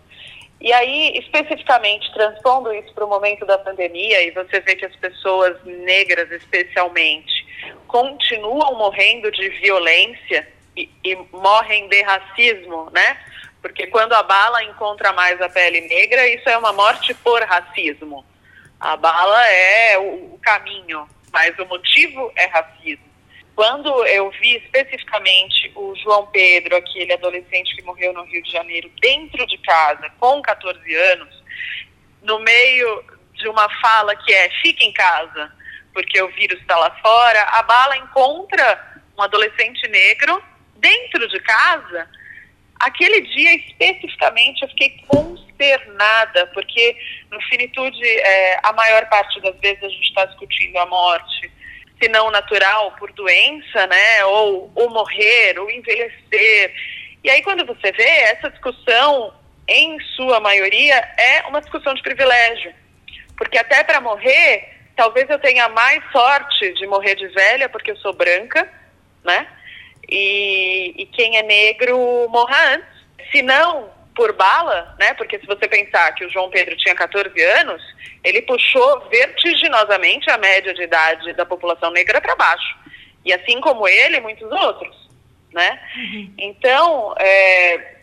C: E aí, especificamente, transpondo isso para o momento da pandemia, e você vê que as pessoas negras, especialmente, continuam morrendo de violência e, e morrem de racismo, né? Porque quando a bala encontra mais a pele negra, isso é uma morte por racismo. A bala é o, caminho mas o motivo é racismo. Quando eu vi especificamente o João Pedro, aquele adolescente que morreu no Rio de Janeiro, dentro de casa, com 14 anos, no meio de uma fala que é fique em casa, porque o vírus está lá fora, a bala encontra um adolescente negro dentro de casa. Aquele dia especificamente eu fiquei consternada, porque no finitude, é, a maior parte das vezes a gente está discutindo a morte, se não natural, por doença, né? Ou, ou morrer, ou envelhecer. E aí, quando você vê, essa discussão, em sua maioria, é uma discussão de privilégio. Porque até para morrer, talvez eu tenha mais sorte de morrer de velha, porque eu sou branca, né? E, e quem é negro morra antes. Se não, por bala, né? Porque se você pensar que o João Pedro tinha 14 anos, ele puxou vertiginosamente a média de idade da população negra para baixo. E assim como ele, muitos outros, né? Uhum. Então, é,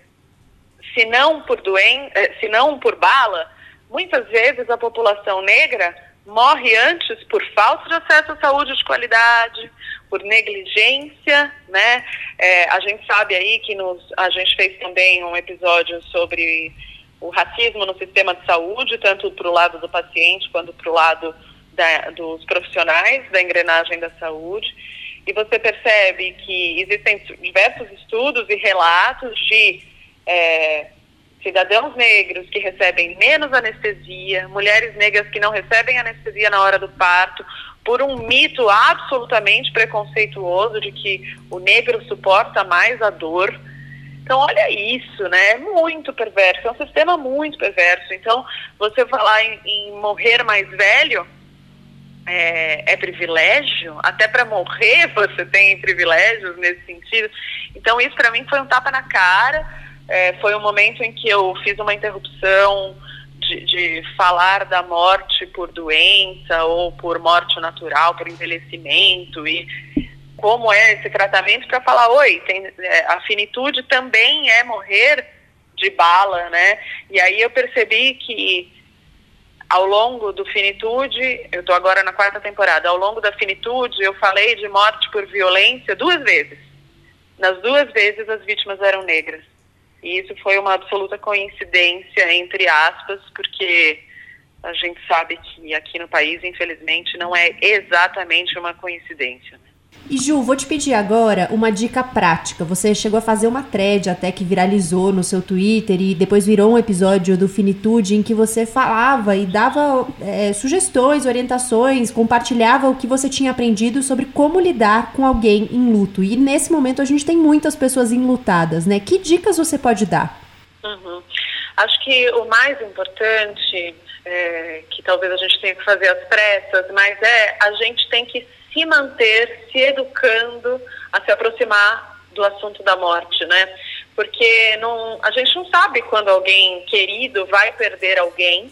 C: se não por doença, é, se não por bala, muitas vezes a população negra morre antes por falta de acesso à saúde de qualidade, por negligência, né? É, a gente sabe aí que nos, a gente fez também um episódio sobre o racismo no sistema de saúde, tanto para o lado do paciente quanto para o lado da, dos profissionais da engrenagem da saúde. E você percebe que existem diversos estudos e relatos de é, cidadãos negros que recebem menos anestesia, mulheres negras que não recebem anestesia na hora do parto, por um mito absolutamente preconceituoso de que o negro suporta mais a dor. Então, olha isso, né? É muito perverso, é um sistema muito perverso. Então, você falar em, em morrer mais velho é, é privilégio, até para morrer [LAUGHS] você tem privilégios nesse sentido. Então, isso para mim foi um tapa na cara é, foi um momento em que eu fiz uma interrupção de, de, falar da morte por doença ou por morte natural, por envelhecimento e como é esse tratamento para falar, oi, tem, é, a finitude também é morrer de bala, né? E aí eu percebi que ao longo do Finitude, eu estou agora na quarta temporada, ao longo da Finitude eu falei de morte por violência duas vezes. Nas duas vezes as vítimas eram negras. E isso foi uma absoluta coincidência, entre aspas, porque a gente sabe que aqui no país, infelizmente, não é exatamente uma coincidência. Né?
A: E Ju, vou te pedir agora uma dica prática. Você chegou a fazer uma thread até que viralizou no seu Twitter e depois virou um episódio do Finitude em que você falava e dava é, sugestões, orientações, compartilhava o que você tinha aprendido sobre como lidar com alguém em luto. E nesse momento a gente tem muitas pessoas enlutadas, né? Que dicas você pode dar?
C: Uhum. Acho que o mais importante, é, que talvez a gente tenha que fazer às pressas, mas é a gente tem que se manter se educando a se aproximar do assunto da morte, né? Porque não, a gente não sabe quando alguém querido vai perder alguém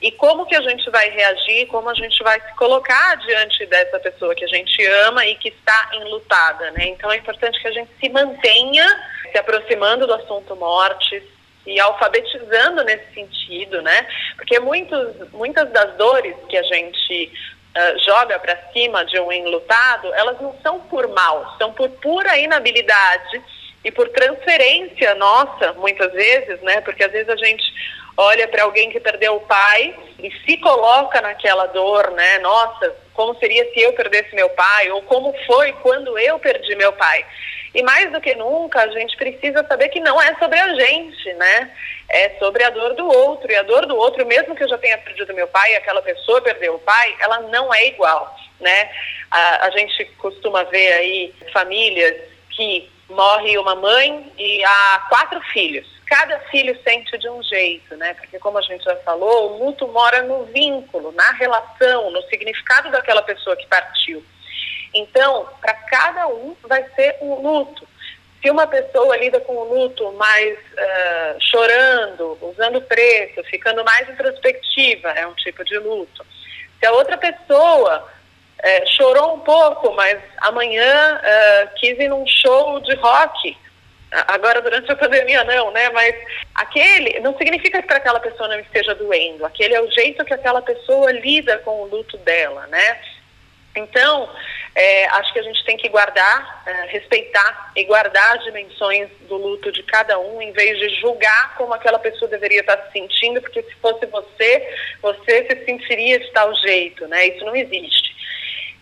C: e como que a gente vai reagir, como a gente vai se colocar diante dessa pessoa que a gente ama e que está enlutada, né? Então é importante que a gente se mantenha se aproximando do assunto morte, e alfabetizando nesse sentido, né? Porque muitos, muitas das dores que a gente uh, joga para cima de um enlutado, elas não são por mal, são por pura inabilidade e por transferência nossa, muitas vezes, né? Porque às vezes a gente olha para alguém que perdeu o pai e se coloca naquela dor, né? Nossa, como seria se eu perdesse meu pai? Ou como foi quando eu perdi meu pai? E mais do que nunca, a gente precisa saber que não é sobre a gente, né? É sobre a dor do outro. E a dor do outro, mesmo que eu já tenha perdido meu pai aquela pessoa perdeu o pai, ela não é igual, né? A, a gente costuma ver aí famílias que morre uma mãe e há quatro filhos. Cada filho sente de um jeito, né? Porque como a gente já falou, o luto mora no vínculo, na relação, no significado daquela pessoa que partiu. Então, para cada um vai ser um luto. Se uma pessoa lida com o luto mais uh, chorando, usando preto, ficando mais introspectiva, é um tipo de luto. Se a outra pessoa uh, chorou um pouco, mas amanhã uh, quis ir num show de rock, agora durante a pandemia não, né? Mas aquele não significa que para aquela pessoa não esteja doendo. Aquele é o jeito que aquela pessoa lida com o luto dela, né? Então, é, acho que a gente tem que guardar, é, respeitar e guardar as dimensões do luto de cada um, em vez de julgar como aquela pessoa deveria estar se sentindo, porque se fosse você, você se sentiria de tal jeito, né? Isso não existe.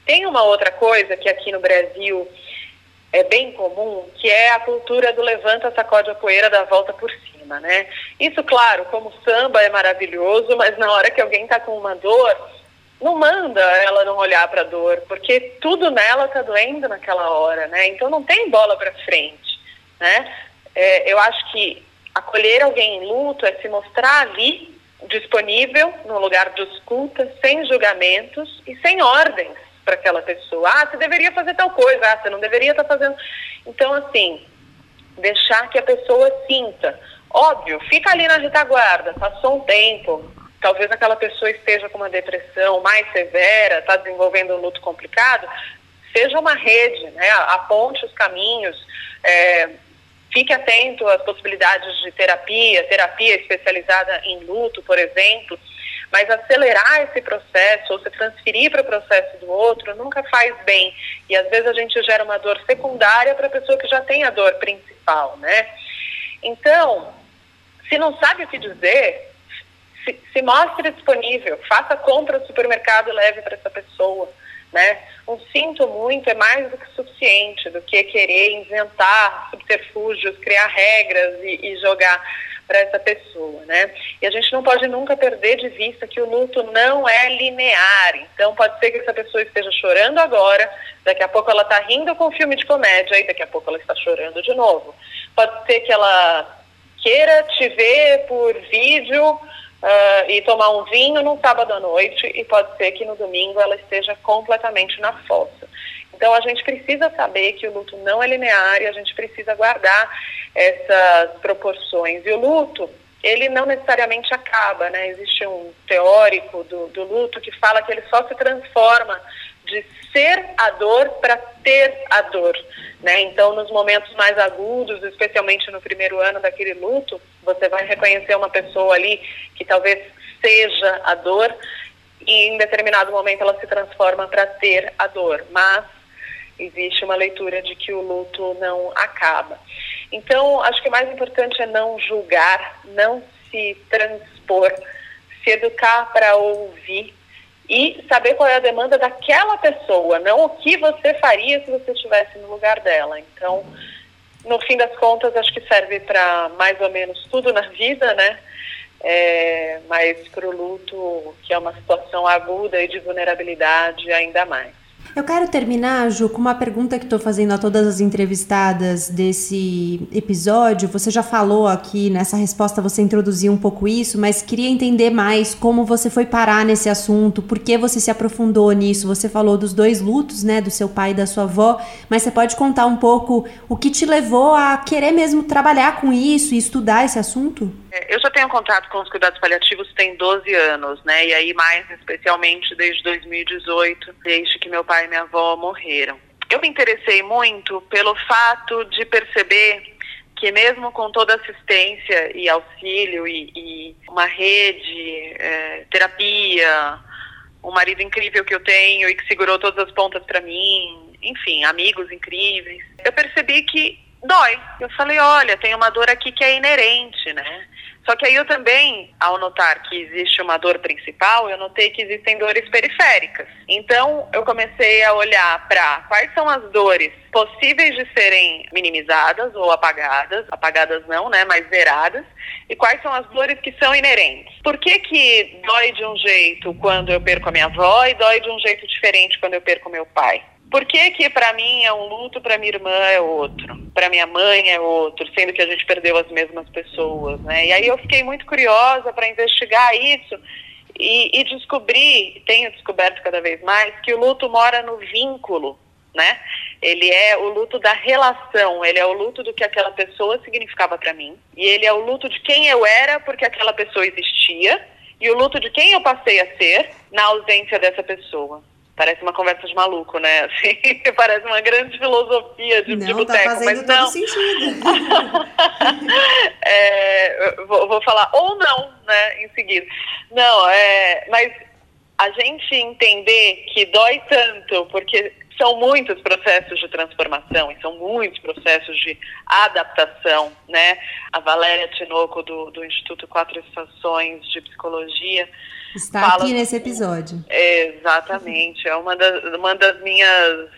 C: Tem uma outra coisa que aqui no Brasil é bem comum, que é a cultura do levanta, sacode a poeira, da volta por cima, né? Isso, claro, como samba é maravilhoso, mas na hora que alguém está com uma dor não manda ela não olhar para a dor, porque tudo nela está doendo naquela hora, né? Então não tem bola para frente, né? É, eu acho que acolher alguém em luto é se mostrar ali disponível no lugar de escuta, sem julgamentos e sem ordens para aquela pessoa. Ah, você deveria fazer tal coisa, ah, você não deveria estar tá fazendo. Então, assim, deixar que a pessoa sinta. Óbvio, fica ali na retaguarda, passou um tempo, talvez aquela pessoa esteja com uma depressão mais severa, está desenvolvendo um luto complicado, seja uma rede, né? aponte os caminhos, é, fique atento às possibilidades de terapia, terapia especializada em luto, por exemplo, mas acelerar esse processo ou se transferir para o processo do outro nunca faz bem. E às vezes a gente gera uma dor secundária para a pessoa que já tem a dor principal, né? Então, se não sabe o que dizer, se, se mostre disponível, faça compra no supermercado e leve para essa pessoa. Né? Um sinto muito é mais do que suficiente, do que querer inventar subterfúgios, criar regras e, e jogar para essa pessoa, né? E a gente não pode nunca perder de vista que o luto não é linear. Então pode ser que essa pessoa esteja chorando agora, daqui a pouco ela está rindo com um filme de comédia e daqui a pouco ela está chorando de novo. Pode ser que ela queira te ver por vídeo uh, e tomar um vinho no sábado à noite e pode ser que no domingo ela esteja completamente na fossa. Então a gente precisa saber que o luto não é linear e a gente precisa guardar essas proporções. E o luto, ele não necessariamente acaba, né? Existe um teórico do, do luto que fala que ele só se transforma de ser a dor para ter a dor. Né? Então, nos momentos mais agudos, especialmente no primeiro ano daquele luto, você vai reconhecer uma pessoa ali que talvez seja a dor e em determinado momento ela se transforma para ter a dor, mas existe uma leitura de que o luto não acaba. Então, acho que o mais importante é não julgar, não se transpor, se educar para ouvir e saber qual é a demanda daquela pessoa, não o que você faria se você estivesse no lugar dela. Então, no fim das contas, acho que serve para mais ou menos tudo na vida, né? É, mas para o luto, que é uma situação aguda e de vulnerabilidade, ainda mais.
A: Eu quero terminar, Ju, com uma pergunta que estou fazendo a todas as entrevistadas desse episódio. Você já falou aqui nessa resposta, você introduziu um pouco isso, mas queria entender mais como você foi parar nesse assunto, por que você se aprofundou nisso. Você falou dos dois lutos, né, do seu pai e da sua avó, mas você pode contar um pouco o que te levou a querer mesmo trabalhar com isso e estudar esse assunto?
C: É, eu já tenho contato com os cuidados paliativos tem 12 anos, né? E aí mais especialmente desde 2018, desde que meu pai e minha avó morreram. Eu me interessei muito pelo fato de perceber que mesmo com toda assistência e auxílio e, e uma rede, é, terapia, um marido incrível que eu tenho e que segurou todas as pontas para mim, enfim, amigos incríveis, eu percebi que dói. Eu falei, olha, tem uma dor aqui que é inerente, né? Só que aí eu também, ao notar que existe uma dor principal, eu notei que existem dores periféricas. Então, eu comecei a olhar para quais são as dores possíveis de serem minimizadas ou apagadas, apagadas não, né, mas zeradas, e quais são as dores que são inerentes. Por que que dói de um jeito quando eu perco a minha avó e dói de um jeito diferente quando eu perco meu pai? Por que que para mim é um luto, para minha irmã é outro, para minha mãe é outro, sendo que a gente perdeu as mesmas pessoas, né? E aí eu fiquei muito curiosa para investigar isso e, e descobri, tenho descoberto cada vez mais que o luto mora no vínculo, né? Ele é o luto da relação, ele é o luto do que aquela pessoa significava para mim, e ele é o luto de quem eu era porque aquela pessoa existia, e o luto de quem eu passei a ser na ausência dessa pessoa. Parece uma conversa de maluco, né? [LAUGHS] Assim, parece uma grande filosofia de,
A: não,
C: de boteco,
A: tá
C: mas não.
A: Sentido. [LAUGHS]
C: é, vou, vou, falar ou não, né, em seguida. Não, é, mas a gente entender que dói tanto, porque são muitos processos de transformação e são muitos processos de adaptação, né? A Valéria Tinoco, do, do Instituto Quatro Estações de Psicologia,
A: está fala, aqui nesse episódio.
C: Exatamente, é uma das, uma das minhas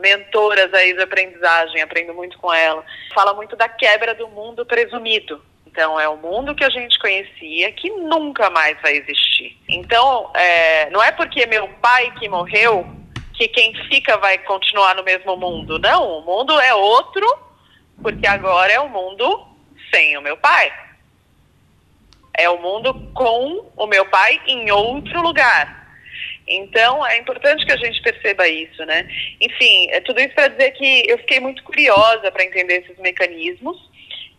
C: mentoras aí de aprendizagem, aprendo muito com ela. Fala muito da quebra do mundo presumido. Então, é o mundo que a gente conhecia que nunca mais vai existir. Então, é, não é porque meu pai que morreu que quem fica vai continuar no mesmo mundo. Não, o mundo é outro, porque agora é o mundo sem o meu pai. É o mundo com o meu pai em outro lugar. Então, é importante que a gente perceba isso, né? Enfim, é tudo isso para dizer que eu fiquei muito curiosa para entender esses mecanismos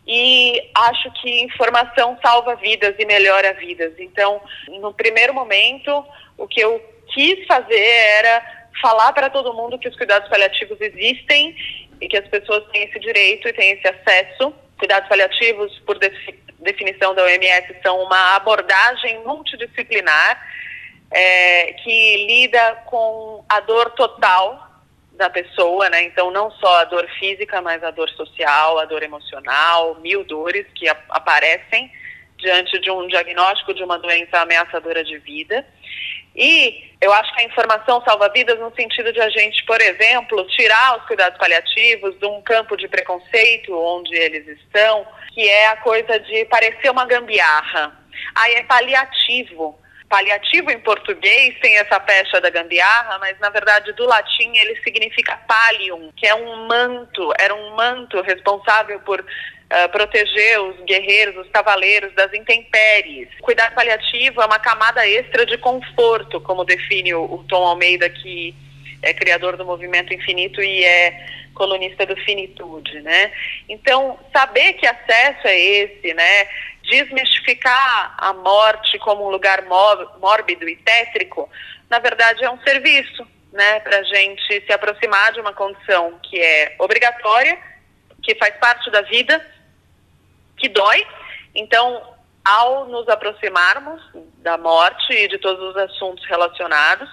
C: e acho que informação salva vidas e melhora vidas. Então, no primeiro momento, o que eu quis fazer era falar para todo mundo que os cuidados paliativos existem e que as pessoas têm esse direito e têm esse acesso. Cuidados paliativos, por definição da OMS, são uma abordagem multidisciplinar é, que lida com a dor total da pessoa, né? Então, não só a dor física, mas a dor social, a dor emocional, mil dores que aparecem diante de um diagnóstico de uma doença ameaçadora de vida. E eu acho que a informação salva vidas no sentido de a gente, por exemplo, tirar os cuidados paliativos de um campo de preconceito onde eles estão, que é a coisa de parecer uma gambiarra. Aí é paliativo. Paliativo em português tem essa pecha da gambiarra, mas na verdade do latim ele significa pallium, que é um manto, era um manto responsável por uh, proteger os guerreiros, os cavaleiros das intempéries. Cuidar paliativo é uma camada extra de conforto, como define o, o Tom Almeida, que é criador do movimento infinito e é colunista do Finitude, né? Então, saber que acesso é esse, né? Desmistificar a morte como um lugar mórbido e tétrico, na verdade é um serviço, né, para a gente se aproximar de uma condição que é obrigatória, que faz parte da vida, que dói. Então, ao nos aproximarmos da morte e de todos os assuntos relacionados,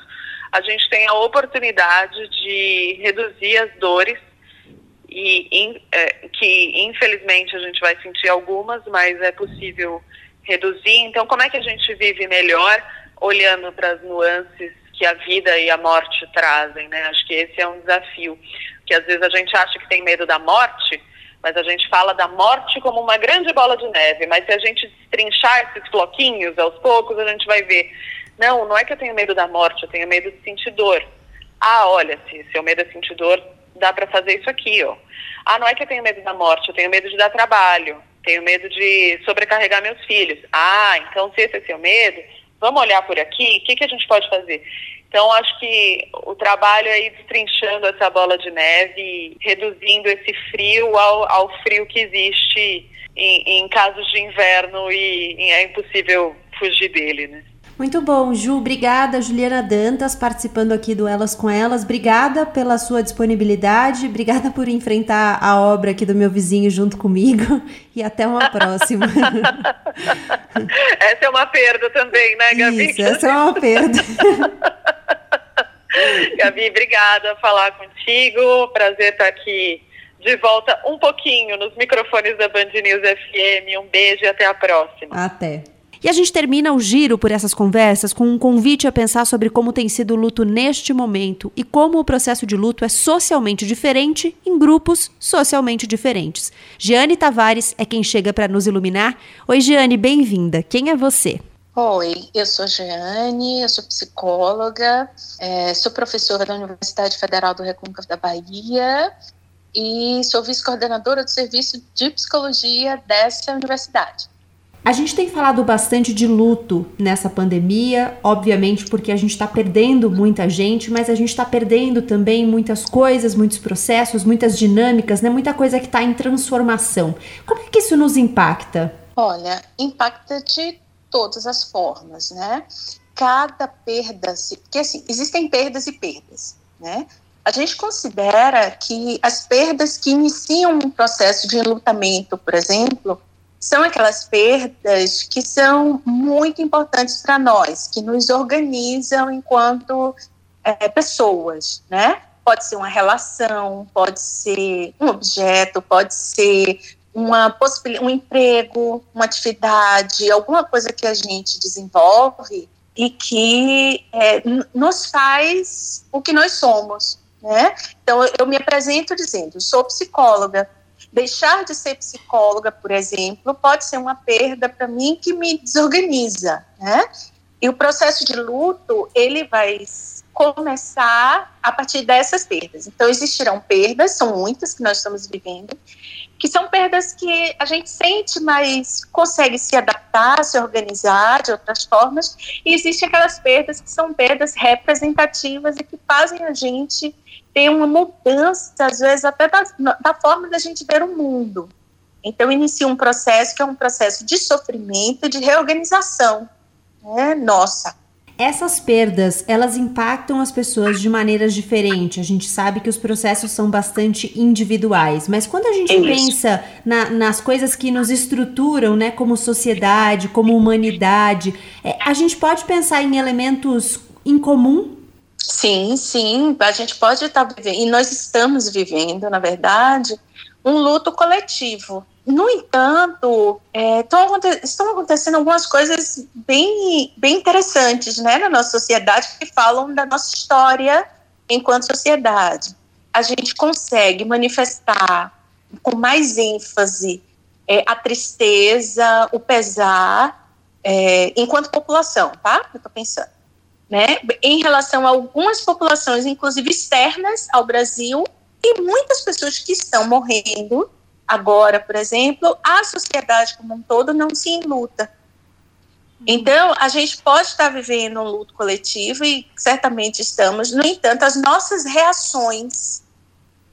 C: a gente tem a oportunidade de reduzir as dores e in, é, que infelizmente a gente vai sentir algumas, mas é possível reduzir. Então, como é que a gente vive melhor olhando para as nuances que a vida e a morte trazem, né? Acho que esse é um desafio, que às vezes a gente acha que tem medo da morte, mas a gente fala da morte como uma grande bola de neve, mas se a gente destrinchar esses floquinhos aos poucos, a gente vai ver, não, não é que eu tenho medo da morte, eu tenho medo de sentir dor. Ah, olha, se seu medo é sentir dor, dá para fazer isso aqui, ó. Ah, não é que eu tenho medo da morte, eu tenho medo de dar trabalho, tenho medo de sobrecarregar meus filhos. Ah, então se esse é seu medo, vamos olhar por aqui, o que, que a gente pode fazer? Então, acho que o trabalho é ir destrinchando essa bola de neve, reduzindo esse frio ao, ao frio que existe em, em casos de inverno e, e é impossível fugir dele, né?
A: Muito bom, Ju. Obrigada, Juliana Dantas, participando aqui do Elas com Elas. Obrigada pela sua disponibilidade, obrigada por enfrentar a obra aqui do meu vizinho junto comigo e até uma próxima. [LAUGHS]
C: essa é uma perda também, né, Gabi?
A: Isso, essa é uma perda. [LAUGHS]
C: Gabi, obrigada por falar contigo. Prazer estar aqui de volta um pouquinho nos microfones da Band News FM. Um beijo e até a próxima.
A: Até. E a gente termina o giro por essas conversas com um convite a pensar sobre como tem sido o luto neste momento e como o processo de luto é socialmente diferente em grupos socialmente diferentes. Giane Tavares é quem chega para nos iluminar. Oi, Giane, bem-vinda. Quem é você?
D: Oi, eu sou Jeane, eu sou psicóloga, é, sou professora da Universidade Federal do Recôncavo da Bahia e sou vice-coordenadora do serviço de psicologia dessa universidade.
A: A gente tem falado bastante de luto nessa pandemia, obviamente porque a gente está perdendo muita gente, mas a gente está perdendo também muitas coisas, muitos processos, muitas dinâmicas, né? Muita coisa que está em transformação. Como é que isso nos impacta?
D: Olha, impacta de todas as formas, né? Cada perda, porque assim, existem perdas e perdas, né? A gente considera que as perdas que iniciam um processo de enlutamento, por exemplo, são aquelas perdas que são muito importantes para nós, que nos organizam enquanto é, pessoas, né? Pode ser uma relação, pode ser um objeto, pode ser uma um emprego, uma atividade, alguma coisa que a gente desenvolve e que é, nos faz o que nós somos, né? Então eu me apresento dizendo, sou psicóloga, Deixar de ser psicóloga, por exemplo, pode ser uma perda para mim que me desorganiza, né? E o processo de luto, ele vai começar a partir dessas perdas. Então, existirão perdas, são muitas que nós estamos vivendo, que são perdas que a gente sente, mas consegue se adaptar, se organizar de outras formas. E existem aquelas perdas que são perdas representativas e que fazem a gente tem uma mudança, às vezes, até da, da forma da gente ver o mundo. Então, inicia um processo que é um processo de sofrimento, de reorganização. Né? Nossa.
A: Essas perdas, elas impactam as pessoas de maneiras diferentes. A gente sabe que os processos são bastante individuais, mas quando a gente é pensa na, nas coisas que nos estruturam, né, como sociedade, como humanidade, é, a gente pode pensar em elementos em comum
D: Sim, sim, a gente pode estar vivendo, e nós estamos vivendo, na verdade, um luto coletivo. No entanto, é, estão, estão acontecendo algumas coisas bem, bem interessantes né, na nossa sociedade que falam da nossa história enquanto sociedade. A gente consegue manifestar com mais ênfase é, a tristeza, o pesar, é, enquanto população, tá? Eu estou pensando né, em relação a algumas populações, inclusive externas ao Brasil, e muitas pessoas que estão morrendo agora, por exemplo, a sociedade como um todo não se enluta. Então, a gente pode estar vivendo um luto coletivo e certamente estamos, no entanto, as nossas reações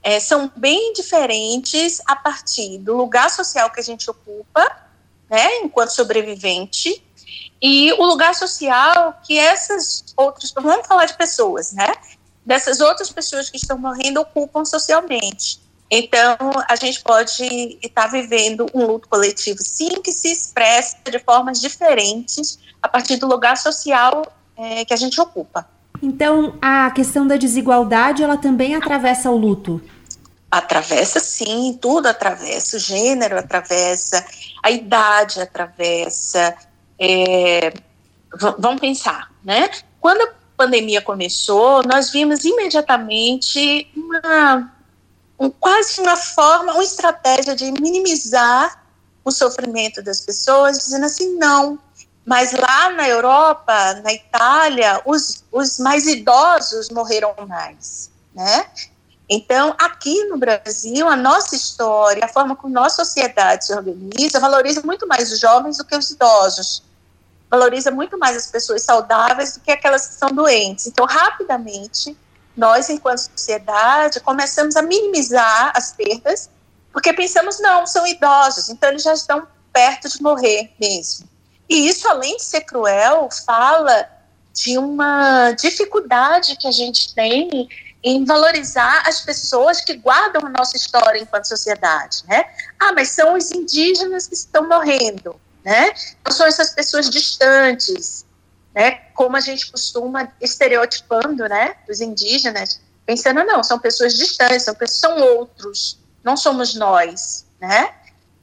D: é, são bem diferentes a partir do lugar social que a gente ocupa, né, enquanto sobrevivente, e o lugar social que essas outras, vamos falar de pessoas, né? dessas outras pessoas que estão morrendo ocupam socialmente. Então, a gente pode estar vivendo um luto coletivo, sim, que se expressa de formas diferentes a partir do lugar social é, que a gente ocupa.
A: Então, a questão da desigualdade, ela também atravessa o luto?
D: Atravessa, sim, tudo atravessa. O gênero atravessa, a idade atravessa. É, vamos pensar, né? Quando a pandemia começou, nós vimos imediatamente uma um, quase uma forma, uma estratégia de minimizar o sofrimento das pessoas, dizendo assim, não, mas lá na Europa, na Itália, os, os mais idosos morreram mais, né? Então, aqui no Brasil, a nossa história, a forma como nossa sociedade se organiza, valoriza muito mais os jovens do que os idosos. Valoriza muito mais as pessoas saudáveis do que aquelas que são doentes. Então, rapidamente, nós, enquanto sociedade, começamos a minimizar as perdas, porque pensamos, não, são idosos, então eles já estão perto de morrer mesmo. E isso, além de ser cruel, fala de uma dificuldade que a gente tem em valorizar as pessoas que guardam a nossa história enquanto sociedade, né? Ah, mas são os indígenas que estão morrendo, né? Não são essas pessoas distantes, né, como a gente costuma estereotipando, né, os indígenas, pensando não, são pessoas distantes, são, pessoas, são outros, não somos nós, né?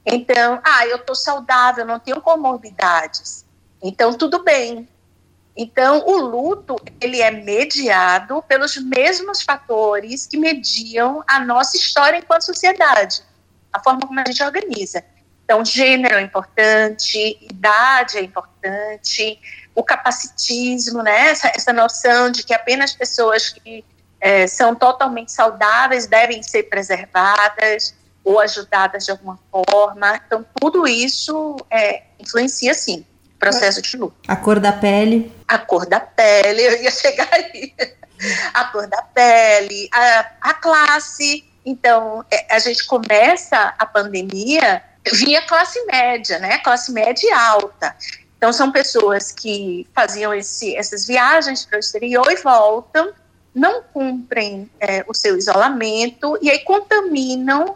D: Então, ah, eu estou saudável, não tenho comorbidades, então tudo bem. Então, o luto ele é mediado pelos mesmos fatores que mediam a nossa história enquanto sociedade, a forma como a gente organiza. Então, gênero é importante, idade é importante, o capacitismo, né? essa, essa noção de que apenas pessoas que é, são totalmente saudáveis devem ser preservadas ou ajudadas de alguma forma. Então, tudo isso é, influencia, sim, processo de luto.
A: A cor da pele.
D: A cor da pele, eu ia chegar [LAUGHS] aí. A cor da pele, a, a classe. Então, é, a gente começa a pandemia via classe média, né? Classe média alta. Então, são pessoas que faziam esse, essas viagens para o exterior e voltam, não cumprem é, o seu isolamento e aí contaminam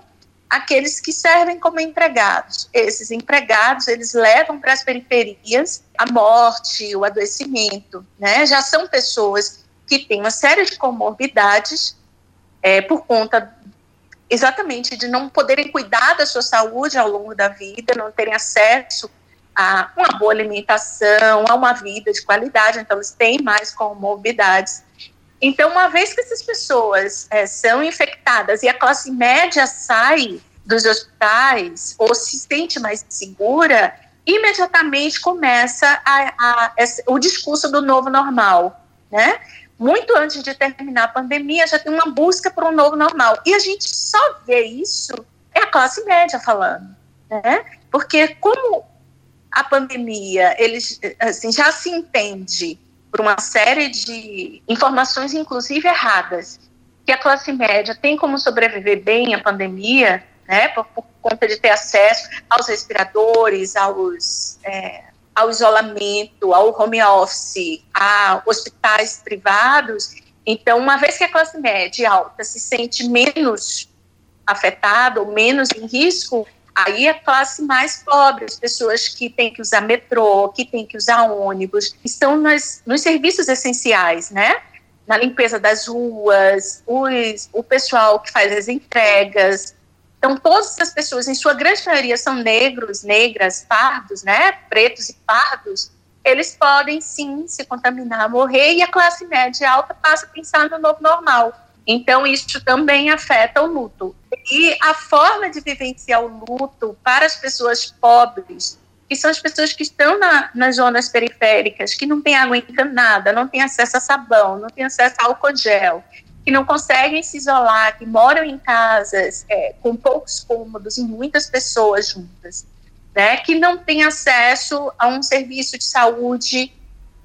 D: aqueles que servem como empregados. Esses empregados, eles levam para as periferias a morte, o adoecimento, né? Já são pessoas que têm uma série de comorbidades é, por conta exatamente de não poderem cuidar da sua saúde ao longo da vida, não terem acesso a uma boa alimentação, a uma vida de qualidade, então eles têm mais comorbidades. Então, uma vez que essas pessoas é, são infectadas e a classe média sai dos hospitais ou se sente mais segura, imediatamente começa a, a, a, o discurso do novo normal, né? Muito antes de terminar a pandemia, já tem uma busca por um novo normal. E a gente só vê isso, é a classe média falando, né? Porque como a pandemia, eles assim, já se entende por uma série de informações, inclusive erradas, que a classe média tem como sobreviver bem à pandemia, né, por, por conta de ter acesso aos respiradores, aos, é, ao isolamento, ao home office, a hospitais privados. Então, uma vez que a classe média alta se sente menos afetada ou menos em risco, Aí a classe mais pobre, as pessoas que têm que usar metrô, que têm que usar ônibus, estão nas, nos serviços essenciais, né? Na limpeza das ruas, os, o pessoal que faz as entregas. Então, todas essas pessoas, em sua grande maioria, são negros, negras, pardos, né? Pretos e pardos. Eles podem sim se contaminar, morrer, e a classe média alta passa a pensar no novo normal então, isso também afeta o luto. E a forma de vivenciar o luto para as pessoas pobres, que são as pessoas que estão na, nas zonas periféricas, que não têm água encanada, não têm acesso a sabão, não têm acesso a álcool gel, que não conseguem se isolar, que moram em casas é, com poucos cômodos e muitas pessoas juntas, né, que não têm acesso a um serviço de saúde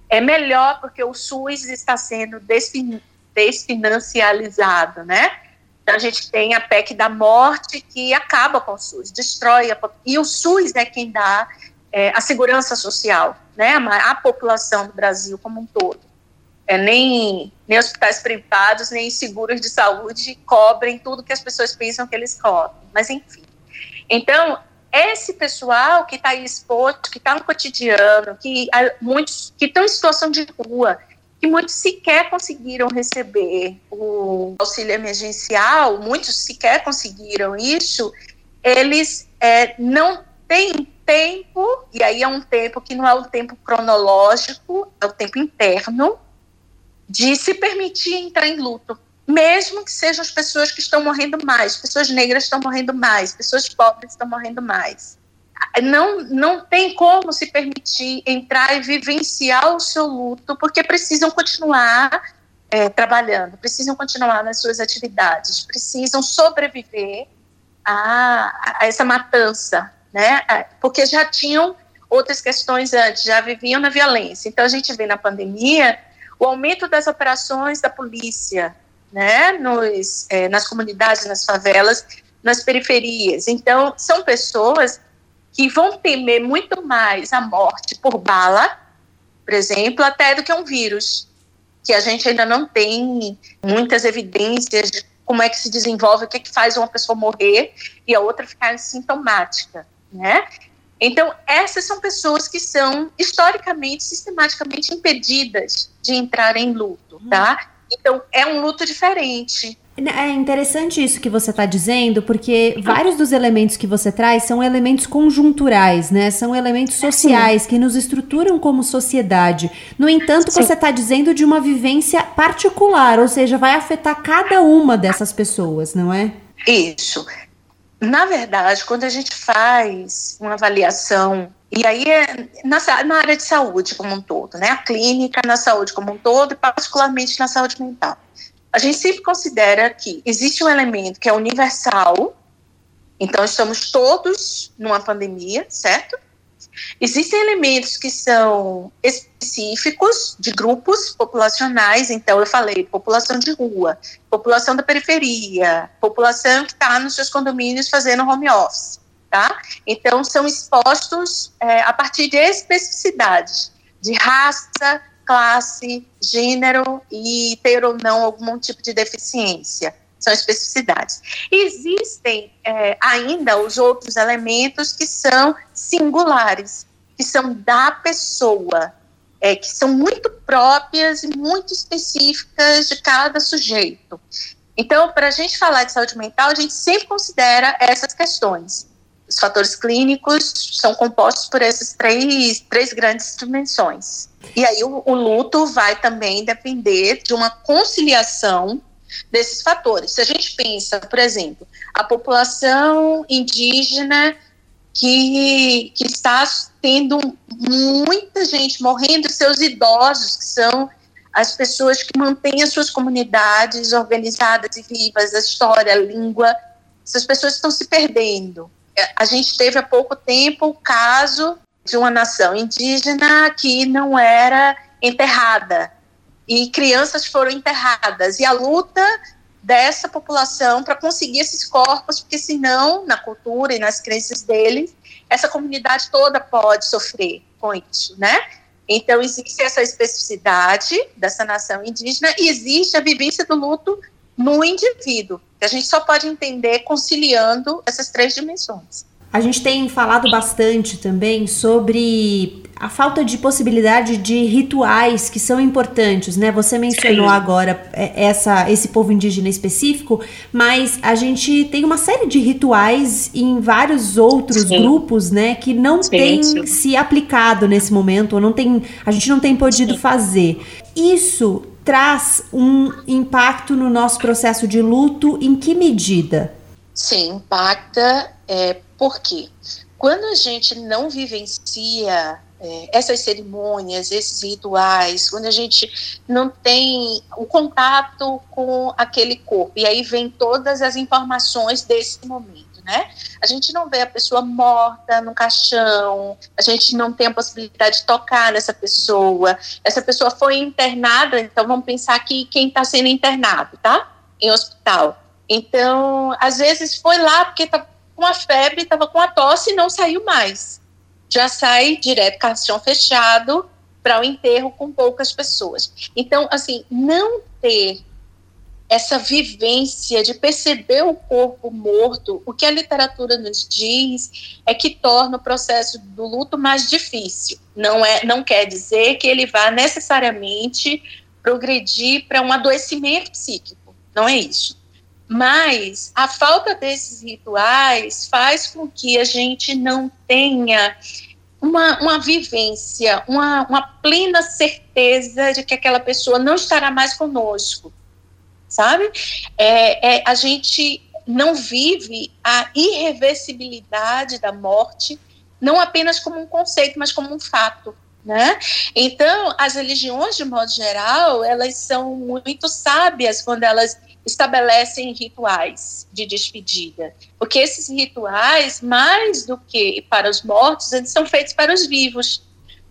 D: é melhor porque o SUS está sendo desfinancializado, né? Então, a gente tem a PEC da morte que acaba com o SUS, destrói, a, e o SUS é quem dá é, a segurança social, né? A, a população do Brasil como um todo. é, nem, nem hospitais privados, nem seguros de saúde cobrem tudo que as pessoas pensam que eles cobrem. Mas, enfim. Então, esse pessoal que está exposto, que está no cotidiano, que muitos que estão em situação de rua, que muitos sequer conseguiram receber o auxílio emergencial, muitos sequer conseguiram isso, eles é, não têm tempo, e aí é um tempo que não é o tempo cronológico, é o tempo interno, de se permitir entrar em luto. Mesmo que sejam as pessoas que estão morrendo mais, pessoas negras estão morrendo mais, pessoas pobres estão morrendo mais não, não tem como se permitir entrar e vivenciar o seu luto, porque precisam continuar é, trabalhando, precisam continuar nas suas atividades, precisam sobreviver a, a essa matança, né? Porque já tinham outras questões antes, já viviam na violência. Então a gente vê na pandemia o aumento das operações da polícia, né? Nos, é, nas comunidades, nas favelas, nas periferias. Então são pessoas que vão temer muito mais a morte por bala, por exemplo, até do que um vírus, que a gente ainda não tem muitas evidências de como é que se desenvolve, o que é que faz uma pessoa morrer e a outra ficar sintomática, né? Então, essas são pessoas que são historicamente, sistematicamente impedidas de entrar em luto, tá? Então, é um luto diferente.
A: É interessante isso que você está dizendo, porque vários dos elementos que você traz são elementos conjunturais, né? São elementos sociais que nos estruturam como sociedade. No entanto, Sim. você está dizendo de uma vivência particular, ou seja, vai afetar cada uma dessas pessoas, não é?
D: Isso. Na verdade, quando a gente faz uma avaliação, e aí é na, na área de saúde como um todo, né? A clínica na saúde como um todo, e particularmente na saúde mental a gente sempre considera que existe um elemento que é universal, então estamos todos numa pandemia, certo? Existem elementos que são específicos de grupos populacionais, então eu falei população de rua, população da periferia, população que está nos seus condomínios fazendo home office, tá? Então são expostos é, a partir de especificidades de raça, classe, gênero e ter ou não algum tipo de deficiência. São especificidades. Existem é, ainda os outros elementos que são singulares, que são da pessoa, é, que são muito próprias e muito específicas de cada sujeito. Então, para a gente falar de saúde mental, a gente sempre considera essas questões. Os fatores clínicos são compostos por essas três, três grandes dimensões. E aí o, o luto vai também depender de uma conciliação desses fatores. Se a gente pensa, por exemplo, a população indígena que, que está tendo muita gente morrendo, seus idosos, que são as pessoas que mantêm as suas comunidades organizadas e vivas, a história, a língua, essas pessoas estão se perdendo. É, a gente teve há pouco tempo o caso de uma nação indígena que não era enterrada e crianças foram enterradas e a luta dessa população para conseguir esses corpos, porque senão na cultura e nas crenças deles essa comunidade toda pode sofrer com isso, né? Então existe essa especificidade dessa nação indígena e existe a vivência do luto no indivíduo a gente só pode entender conciliando essas três dimensões.
A: A gente tem falado bastante também sobre a falta de possibilidade de rituais que são importantes, né? Você mencionou Sim. agora é, essa, esse povo indígena específico, mas a gente tem uma série de rituais em vários outros Sim. grupos, né, que não Sim. tem se aplicado nesse momento, ou não tem, a gente não tem podido fazer. Isso traz um impacto no nosso processo de luto? Em que medida?
D: Sim, impacta é, porque quando a gente não vivencia é, essas cerimônias, esses rituais, quando a gente não tem o contato com aquele corpo, e aí vem todas as informações desse momento né? A gente não vê a pessoa morta no caixão, a gente não tem a possibilidade de tocar nessa pessoa. Essa pessoa foi internada, então vamos pensar aqui quem está sendo internado, tá? Em hospital. Então, às vezes foi lá porque estava com a febre, estava com a tosse e não saiu mais. Já sai direto, caixão fechado, para o enterro com poucas pessoas. Então, assim, não ter essa vivência de perceber o corpo morto, o que a literatura nos diz é que torna o processo do luto mais difícil. Não é, não quer dizer que ele vá necessariamente progredir para um adoecimento psíquico. Não é isso. Mas a falta desses rituais faz com que a gente não tenha uma, uma vivência, uma, uma plena certeza de que aquela pessoa não estará mais conosco, sabe? É, é, a gente não vive a irreversibilidade da morte, não apenas como um conceito, mas como um fato. Né? Então, as religiões, de modo geral, elas são muito sábias quando elas estabelecem rituais de despedida, porque esses rituais, mais do que para os mortos, eles são feitos para os vivos,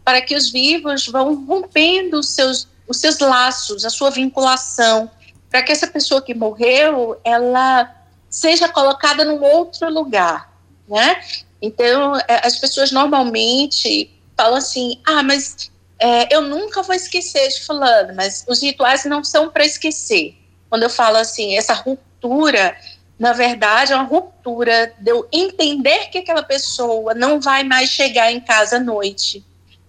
D: para que os vivos vão rompendo os seus, os seus laços, a sua vinculação, para que essa pessoa que morreu, ela seja colocada num outro lugar, né? Então, é, as pessoas normalmente falam assim, ah, mas é, eu nunca vou esquecer de fulano, mas os rituais não são para esquecer quando eu falo assim, essa ruptura, na verdade, é uma ruptura de eu entender que aquela pessoa não vai mais chegar em casa à noite,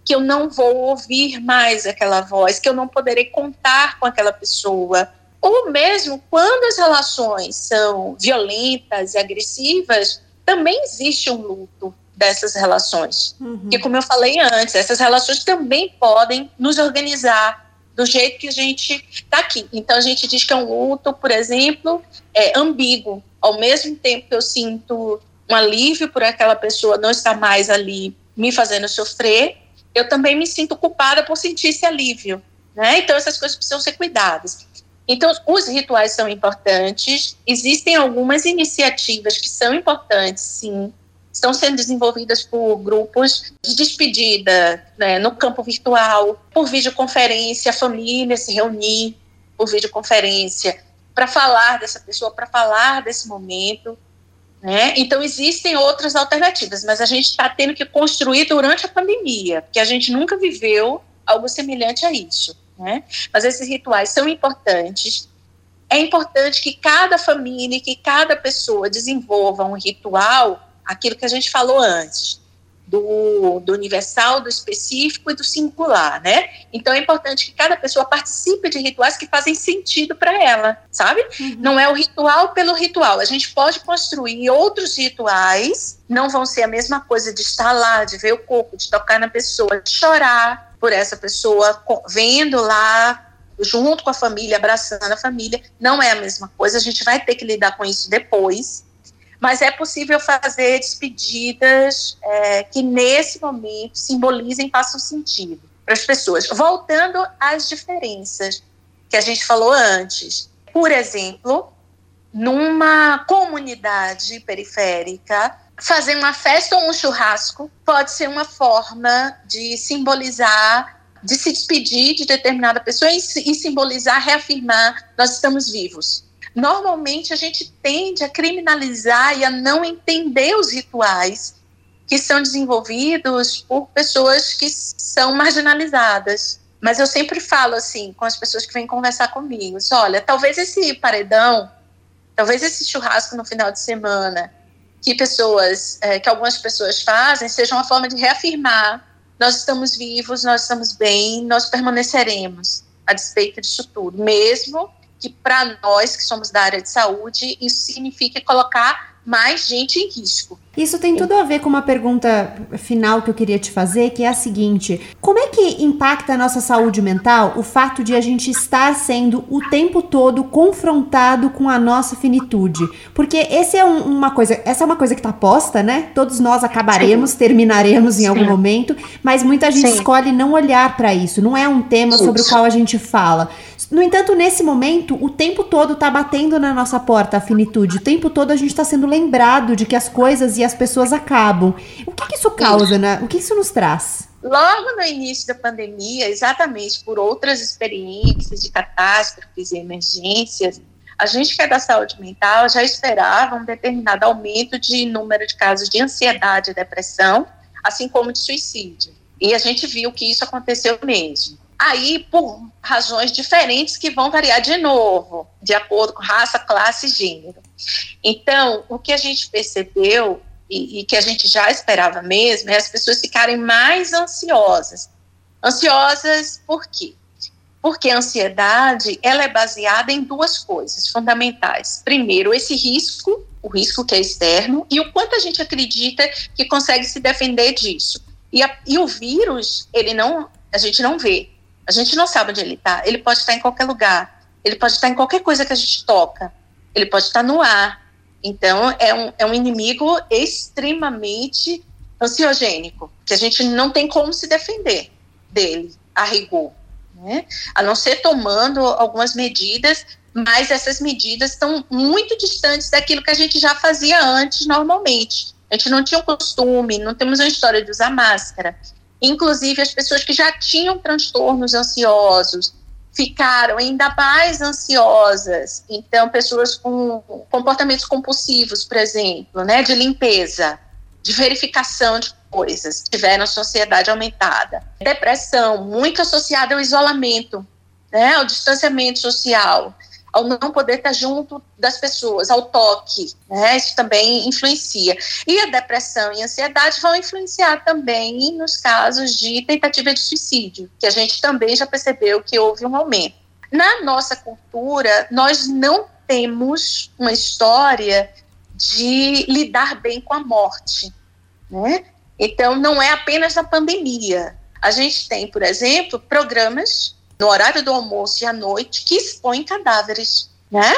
D: que eu não vou ouvir mais aquela voz, que eu não poderei contar com aquela pessoa. Ou mesmo quando as relações são violentas e agressivas, também existe um luto dessas relações. Uhum. Como eu falei antes, essas relações também podem nos organizar, do jeito que a gente está aqui. Então a gente diz que é um luto, por exemplo, é ambíguo. Ao mesmo tempo que eu sinto um alívio por aquela pessoa não estar mais ali me fazendo sofrer, eu também me sinto culpada por sentir esse alívio. Né? Então essas coisas precisam ser cuidadas. Então, os rituais são importantes, existem algumas iniciativas que são importantes, sim, estão sendo desenvolvidas por grupos de despedida né, no campo virtual, por videoconferência, a família se reunir por videoconferência para falar dessa pessoa, para falar desse momento. Né? Então, existem outras alternativas, mas a gente está tendo que construir durante a pandemia, porque a gente nunca viveu algo semelhante a isso. Né? Mas esses rituais são importantes. É importante que cada família, que cada pessoa desenvolva um ritual aquilo que a gente falou antes, do, do, universal, do específico e do singular, né? Então é importante que cada pessoa participe de rituais que fazem sentido para ela, sabe? Uhum. Não é o ritual pelo ritual. A gente pode construir outros rituais, não vão ser a mesma coisa de estar lá, de ver o corpo, de tocar na pessoa, de chorar por essa pessoa, vendo lá junto com a família, abraçando a família, não é a mesma coisa. A gente vai ter que lidar com isso depois, mas é possível fazer despedidas é, que nesse momento simbolizem, façam sentido para as pessoas. Voltando às diferenças que a gente falou antes. Por exemplo, numa comunidade periférica, fazer uma festa ou um churrasco pode ser uma forma de simbolizar, de se despedir de determinada pessoa e, e simbolizar, reafirmar, nós estamos vivos normalmente a gente tende a criminalizar e a não entender os rituais que são desenvolvidos por pessoas que são marginalizadas. Mas eu sempre falo assim com as pessoas que vêm conversar comigo: olha, talvez esse paredão, talvez esse churrasco no final de semana, que pessoas, é, que algumas pessoas fazem, seja uma forma de reafirmar: nós estamos vivos, nós estamos bem, nós permaneceremos. A despeito disso tudo, mesmo que para nós que somos da área de saúde, isso significa colocar mais gente em risco.
A: Isso tem tudo a ver com uma pergunta final que eu queria te fazer, que é a seguinte: como é que impacta a nossa saúde mental o fato de a gente estar sendo o tempo todo confrontado com a nossa finitude? Porque esse é um, uma coisa, essa é uma coisa que está posta, né? Todos nós acabaremos, Sim. terminaremos em Sim. algum momento, mas muita gente Sim. escolhe não olhar para isso. Não é um tema sobre o qual a gente fala. No entanto, nesse momento, o tempo todo está batendo na nossa porta a finitude. O tempo todo a gente está sendo lembrado de que as coisas e as pessoas acabam. O que, que isso causa, né? O que isso nos traz?
D: Logo no início da pandemia, exatamente por outras experiências de catástrofes e emergências, a gente que é da saúde mental já esperava um determinado aumento de número de casos de ansiedade e depressão, assim como de suicídio. E a gente viu que isso aconteceu mesmo. Aí, por razões diferentes que vão variar de novo, de acordo com raça, classe e gênero. Então, o que a gente percebeu e, e que a gente já esperava mesmo é as pessoas ficarem mais ansiosas. Ansiosas por quê? Porque a ansiedade, ela é baseada em duas coisas fundamentais. Primeiro, esse risco, o risco que é externo, e o quanto a gente acredita que consegue se defender disso. E, a, e o vírus, ele não, a gente não vê, a gente não sabe onde ele está. Ele pode estar em qualquer lugar. Ele pode estar em qualquer coisa que a gente toca. Ele pode estar no ar. Então, é um, é um inimigo extremamente ansiogênico, que a gente não tem como se defender dele, a rigor. Né? A não ser tomando algumas medidas, mas essas medidas estão muito distantes daquilo que a gente já fazia antes, normalmente. A gente não tinha o costume, não temos a história de usar máscara. Inclusive, as pessoas que já tinham transtornos ansiosos ficaram ainda mais ansiosas. Então, pessoas com comportamentos compulsivos, por exemplo, né, de limpeza, de verificação de coisas, tiveram a sociedade aumentada. Depressão, muito associada ao isolamento, né, ao distanciamento social ao não poder estar junto das pessoas, ao toque, né? Isso também influencia. E a depressão e a ansiedade vão influenciar também nos casos de tentativa de suicídio, que a gente também já percebeu que houve um aumento. Na nossa cultura, nós não temos uma história de lidar bem com a morte, né? Então, não é apenas na pandemia. A gente tem, por exemplo, programas no horário do almoço e à noite, que expõem cadáveres. Né?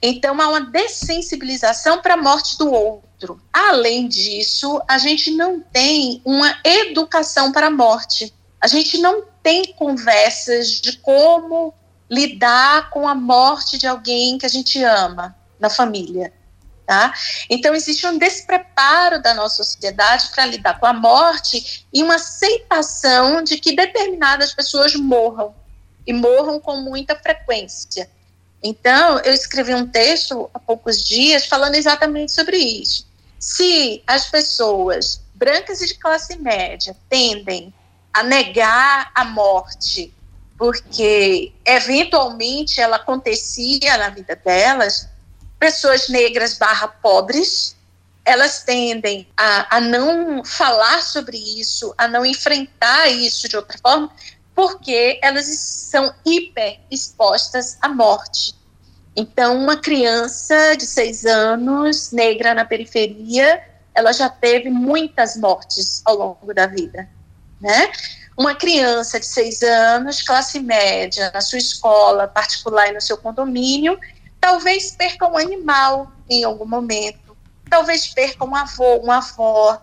D: Então há uma dessensibilização para a morte do outro. Além disso, a gente não tem uma educação para a morte. A gente não tem conversas de como lidar com a morte de alguém que a gente ama na família. Tá? Então, existe um despreparo da nossa sociedade para lidar com a morte e uma aceitação de que determinadas pessoas morram e morram com muita frequência. Então, eu escrevi um texto há poucos dias falando exatamente sobre isso. Se as pessoas brancas e de classe média tendem a negar a morte porque eventualmente ela acontecia na vida delas, pessoas negras barra pobres, elas tendem a, a não falar sobre isso, a não enfrentar isso de outra forma, porque elas são hiper expostas à morte. Então, uma criança de seis anos, negra na periferia, ela já teve muitas mortes ao longo da vida, né? Uma criança de seis anos, classe média, na sua escola particular e no seu condomínio, talvez perca um animal em algum momento, talvez perca um avô, uma avó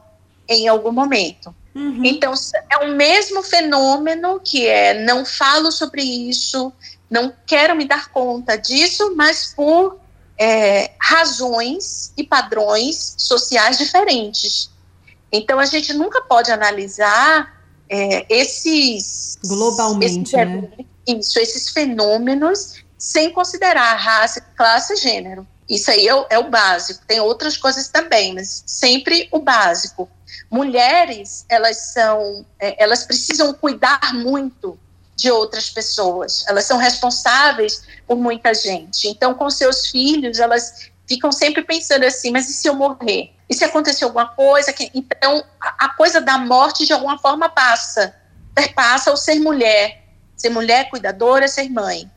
D: em algum momento. Uhum. Então, é o mesmo fenômeno que é não falo sobre isso, não quero me dar conta disso, mas por é, razões e padrões sociais diferentes. Então, a gente nunca pode analisar é, esses.
A: Globalmente, esses, né?
D: Isso, esses fenômenos sem considerar raça, classe e gênero. Isso aí é o, é o básico. Tem outras coisas também, mas sempre o básico. Mulheres elas são é, elas precisam cuidar muito de outras pessoas. Elas são responsáveis por muita gente. Então com seus filhos elas ficam sempre pensando assim mas e se eu morrer? E se acontecer alguma coisa então a, a coisa da morte de alguma forma passa. Perpassa o ser mulher. Ser mulher cuidadora ser mãe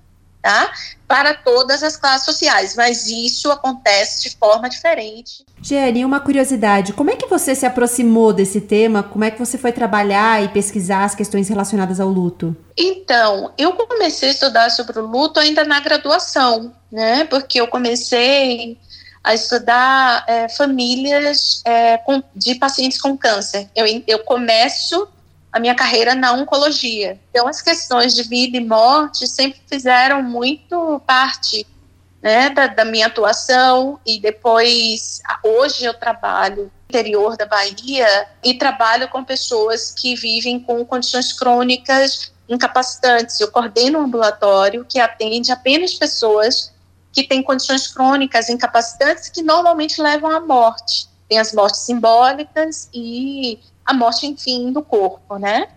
D: tá? Para todas as classes sociais, mas isso acontece de forma diferente.
A: Jenny, uma curiosidade, como é que você se aproximou desse tema? Como é que você foi trabalhar e pesquisar as questões relacionadas ao luto?
D: Então, eu comecei a estudar sobre o luto ainda na graduação, né? Porque eu comecei a estudar é, famílias é, com, de pacientes com câncer. Eu, eu começo a minha carreira na oncologia. Então, as questões de vida e morte sempre fizeram muito parte né, da, da, minha atuação e depois, hoje eu trabalho no interior da Bahia e trabalho com pessoas que vivem com condições crônicas incapacitantes. Eu coordeno um ambulatório que atende apenas pessoas que têm condições crônicas incapacitantes que normalmente levam à morte. Tem as mortes simbólicas e a morte, enfim, do corpo, né?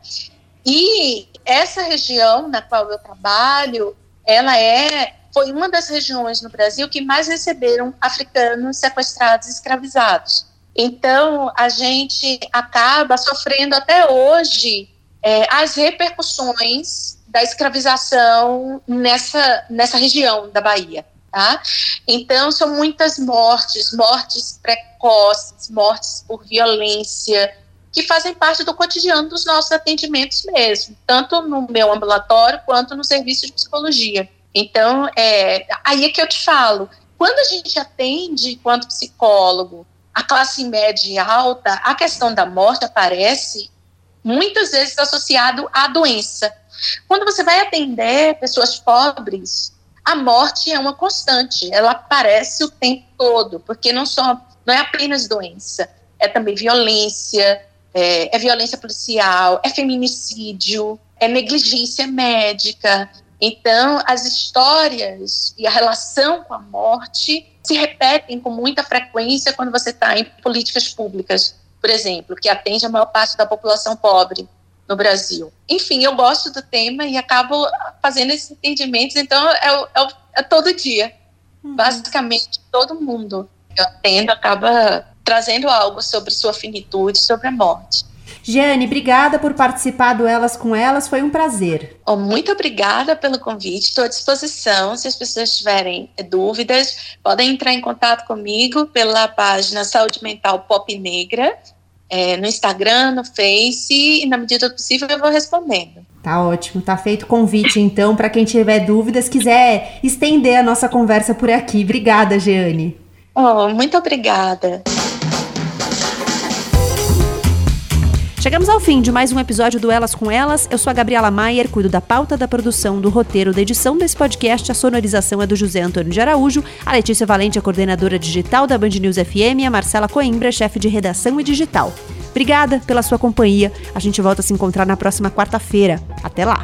D: E essa região na qual eu trabalho, ela é foi uma das regiões no Brasil que mais receberam africanos sequestrados e escravizados. Então, a gente acaba sofrendo até hoje é, as repercussões da escravização nessa, nessa região da Bahia. Tá? Então, são muitas mortes, mortes precoces, mortes por violência, que fazem parte do cotidiano dos nossos atendimentos mesmo, tanto no meu ambulatório quanto no serviço de psicologia. Então, é, aí é que eu te falo, quando a gente atende, enquanto psicólogo, a classe média e alta, a questão da morte aparece muitas vezes associado à doença. Quando você vai atender pessoas pobres, a morte é uma constante, ela aparece o tempo todo, porque não, só, não é apenas doença, é também violência, é, é violência policial, é feminicídio, é negligência médica. Então, as histórias e a relação com a morte se repetem com muita frequência quando você está em políticas públicas, por exemplo, que atende a maior parte da população pobre no Brasil. Enfim, eu gosto do tema e acabo fazendo esses entendimentos, então é, é, é todo dia. Uhum. Basicamente, todo mundo que eu atendo acaba trazendo algo sobre sua finitude, sobre a morte.
A: Jeane, obrigada por participar do Elas com Elas, foi um prazer.
D: Oh, muito obrigada pelo convite, estou à disposição. Se as pessoas tiverem dúvidas, podem entrar em contato comigo pela página Saúde Mental Pop Negra, é, no Instagram, no Face, e na medida do possível eu vou respondendo.
A: Tá ótimo, tá feito o convite então para quem tiver dúvidas, quiser estender a nossa conversa por aqui. Obrigada, Jeane.
D: Oh, muito obrigada.
A: Chegamos ao fim de mais um episódio do Elas com Elas. Eu sou a Gabriela Maier, cuido da pauta da produção, do roteiro, da edição desse podcast. A sonorização é do José Antônio de Araújo. A Letícia Valente, a coordenadora digital da Band News FM. E a Marcela Coimbra, chefe de redação e digital. Obrigada pela sua companhia. A gente volta a se encontrar na próxima quarta-feira. Até lá!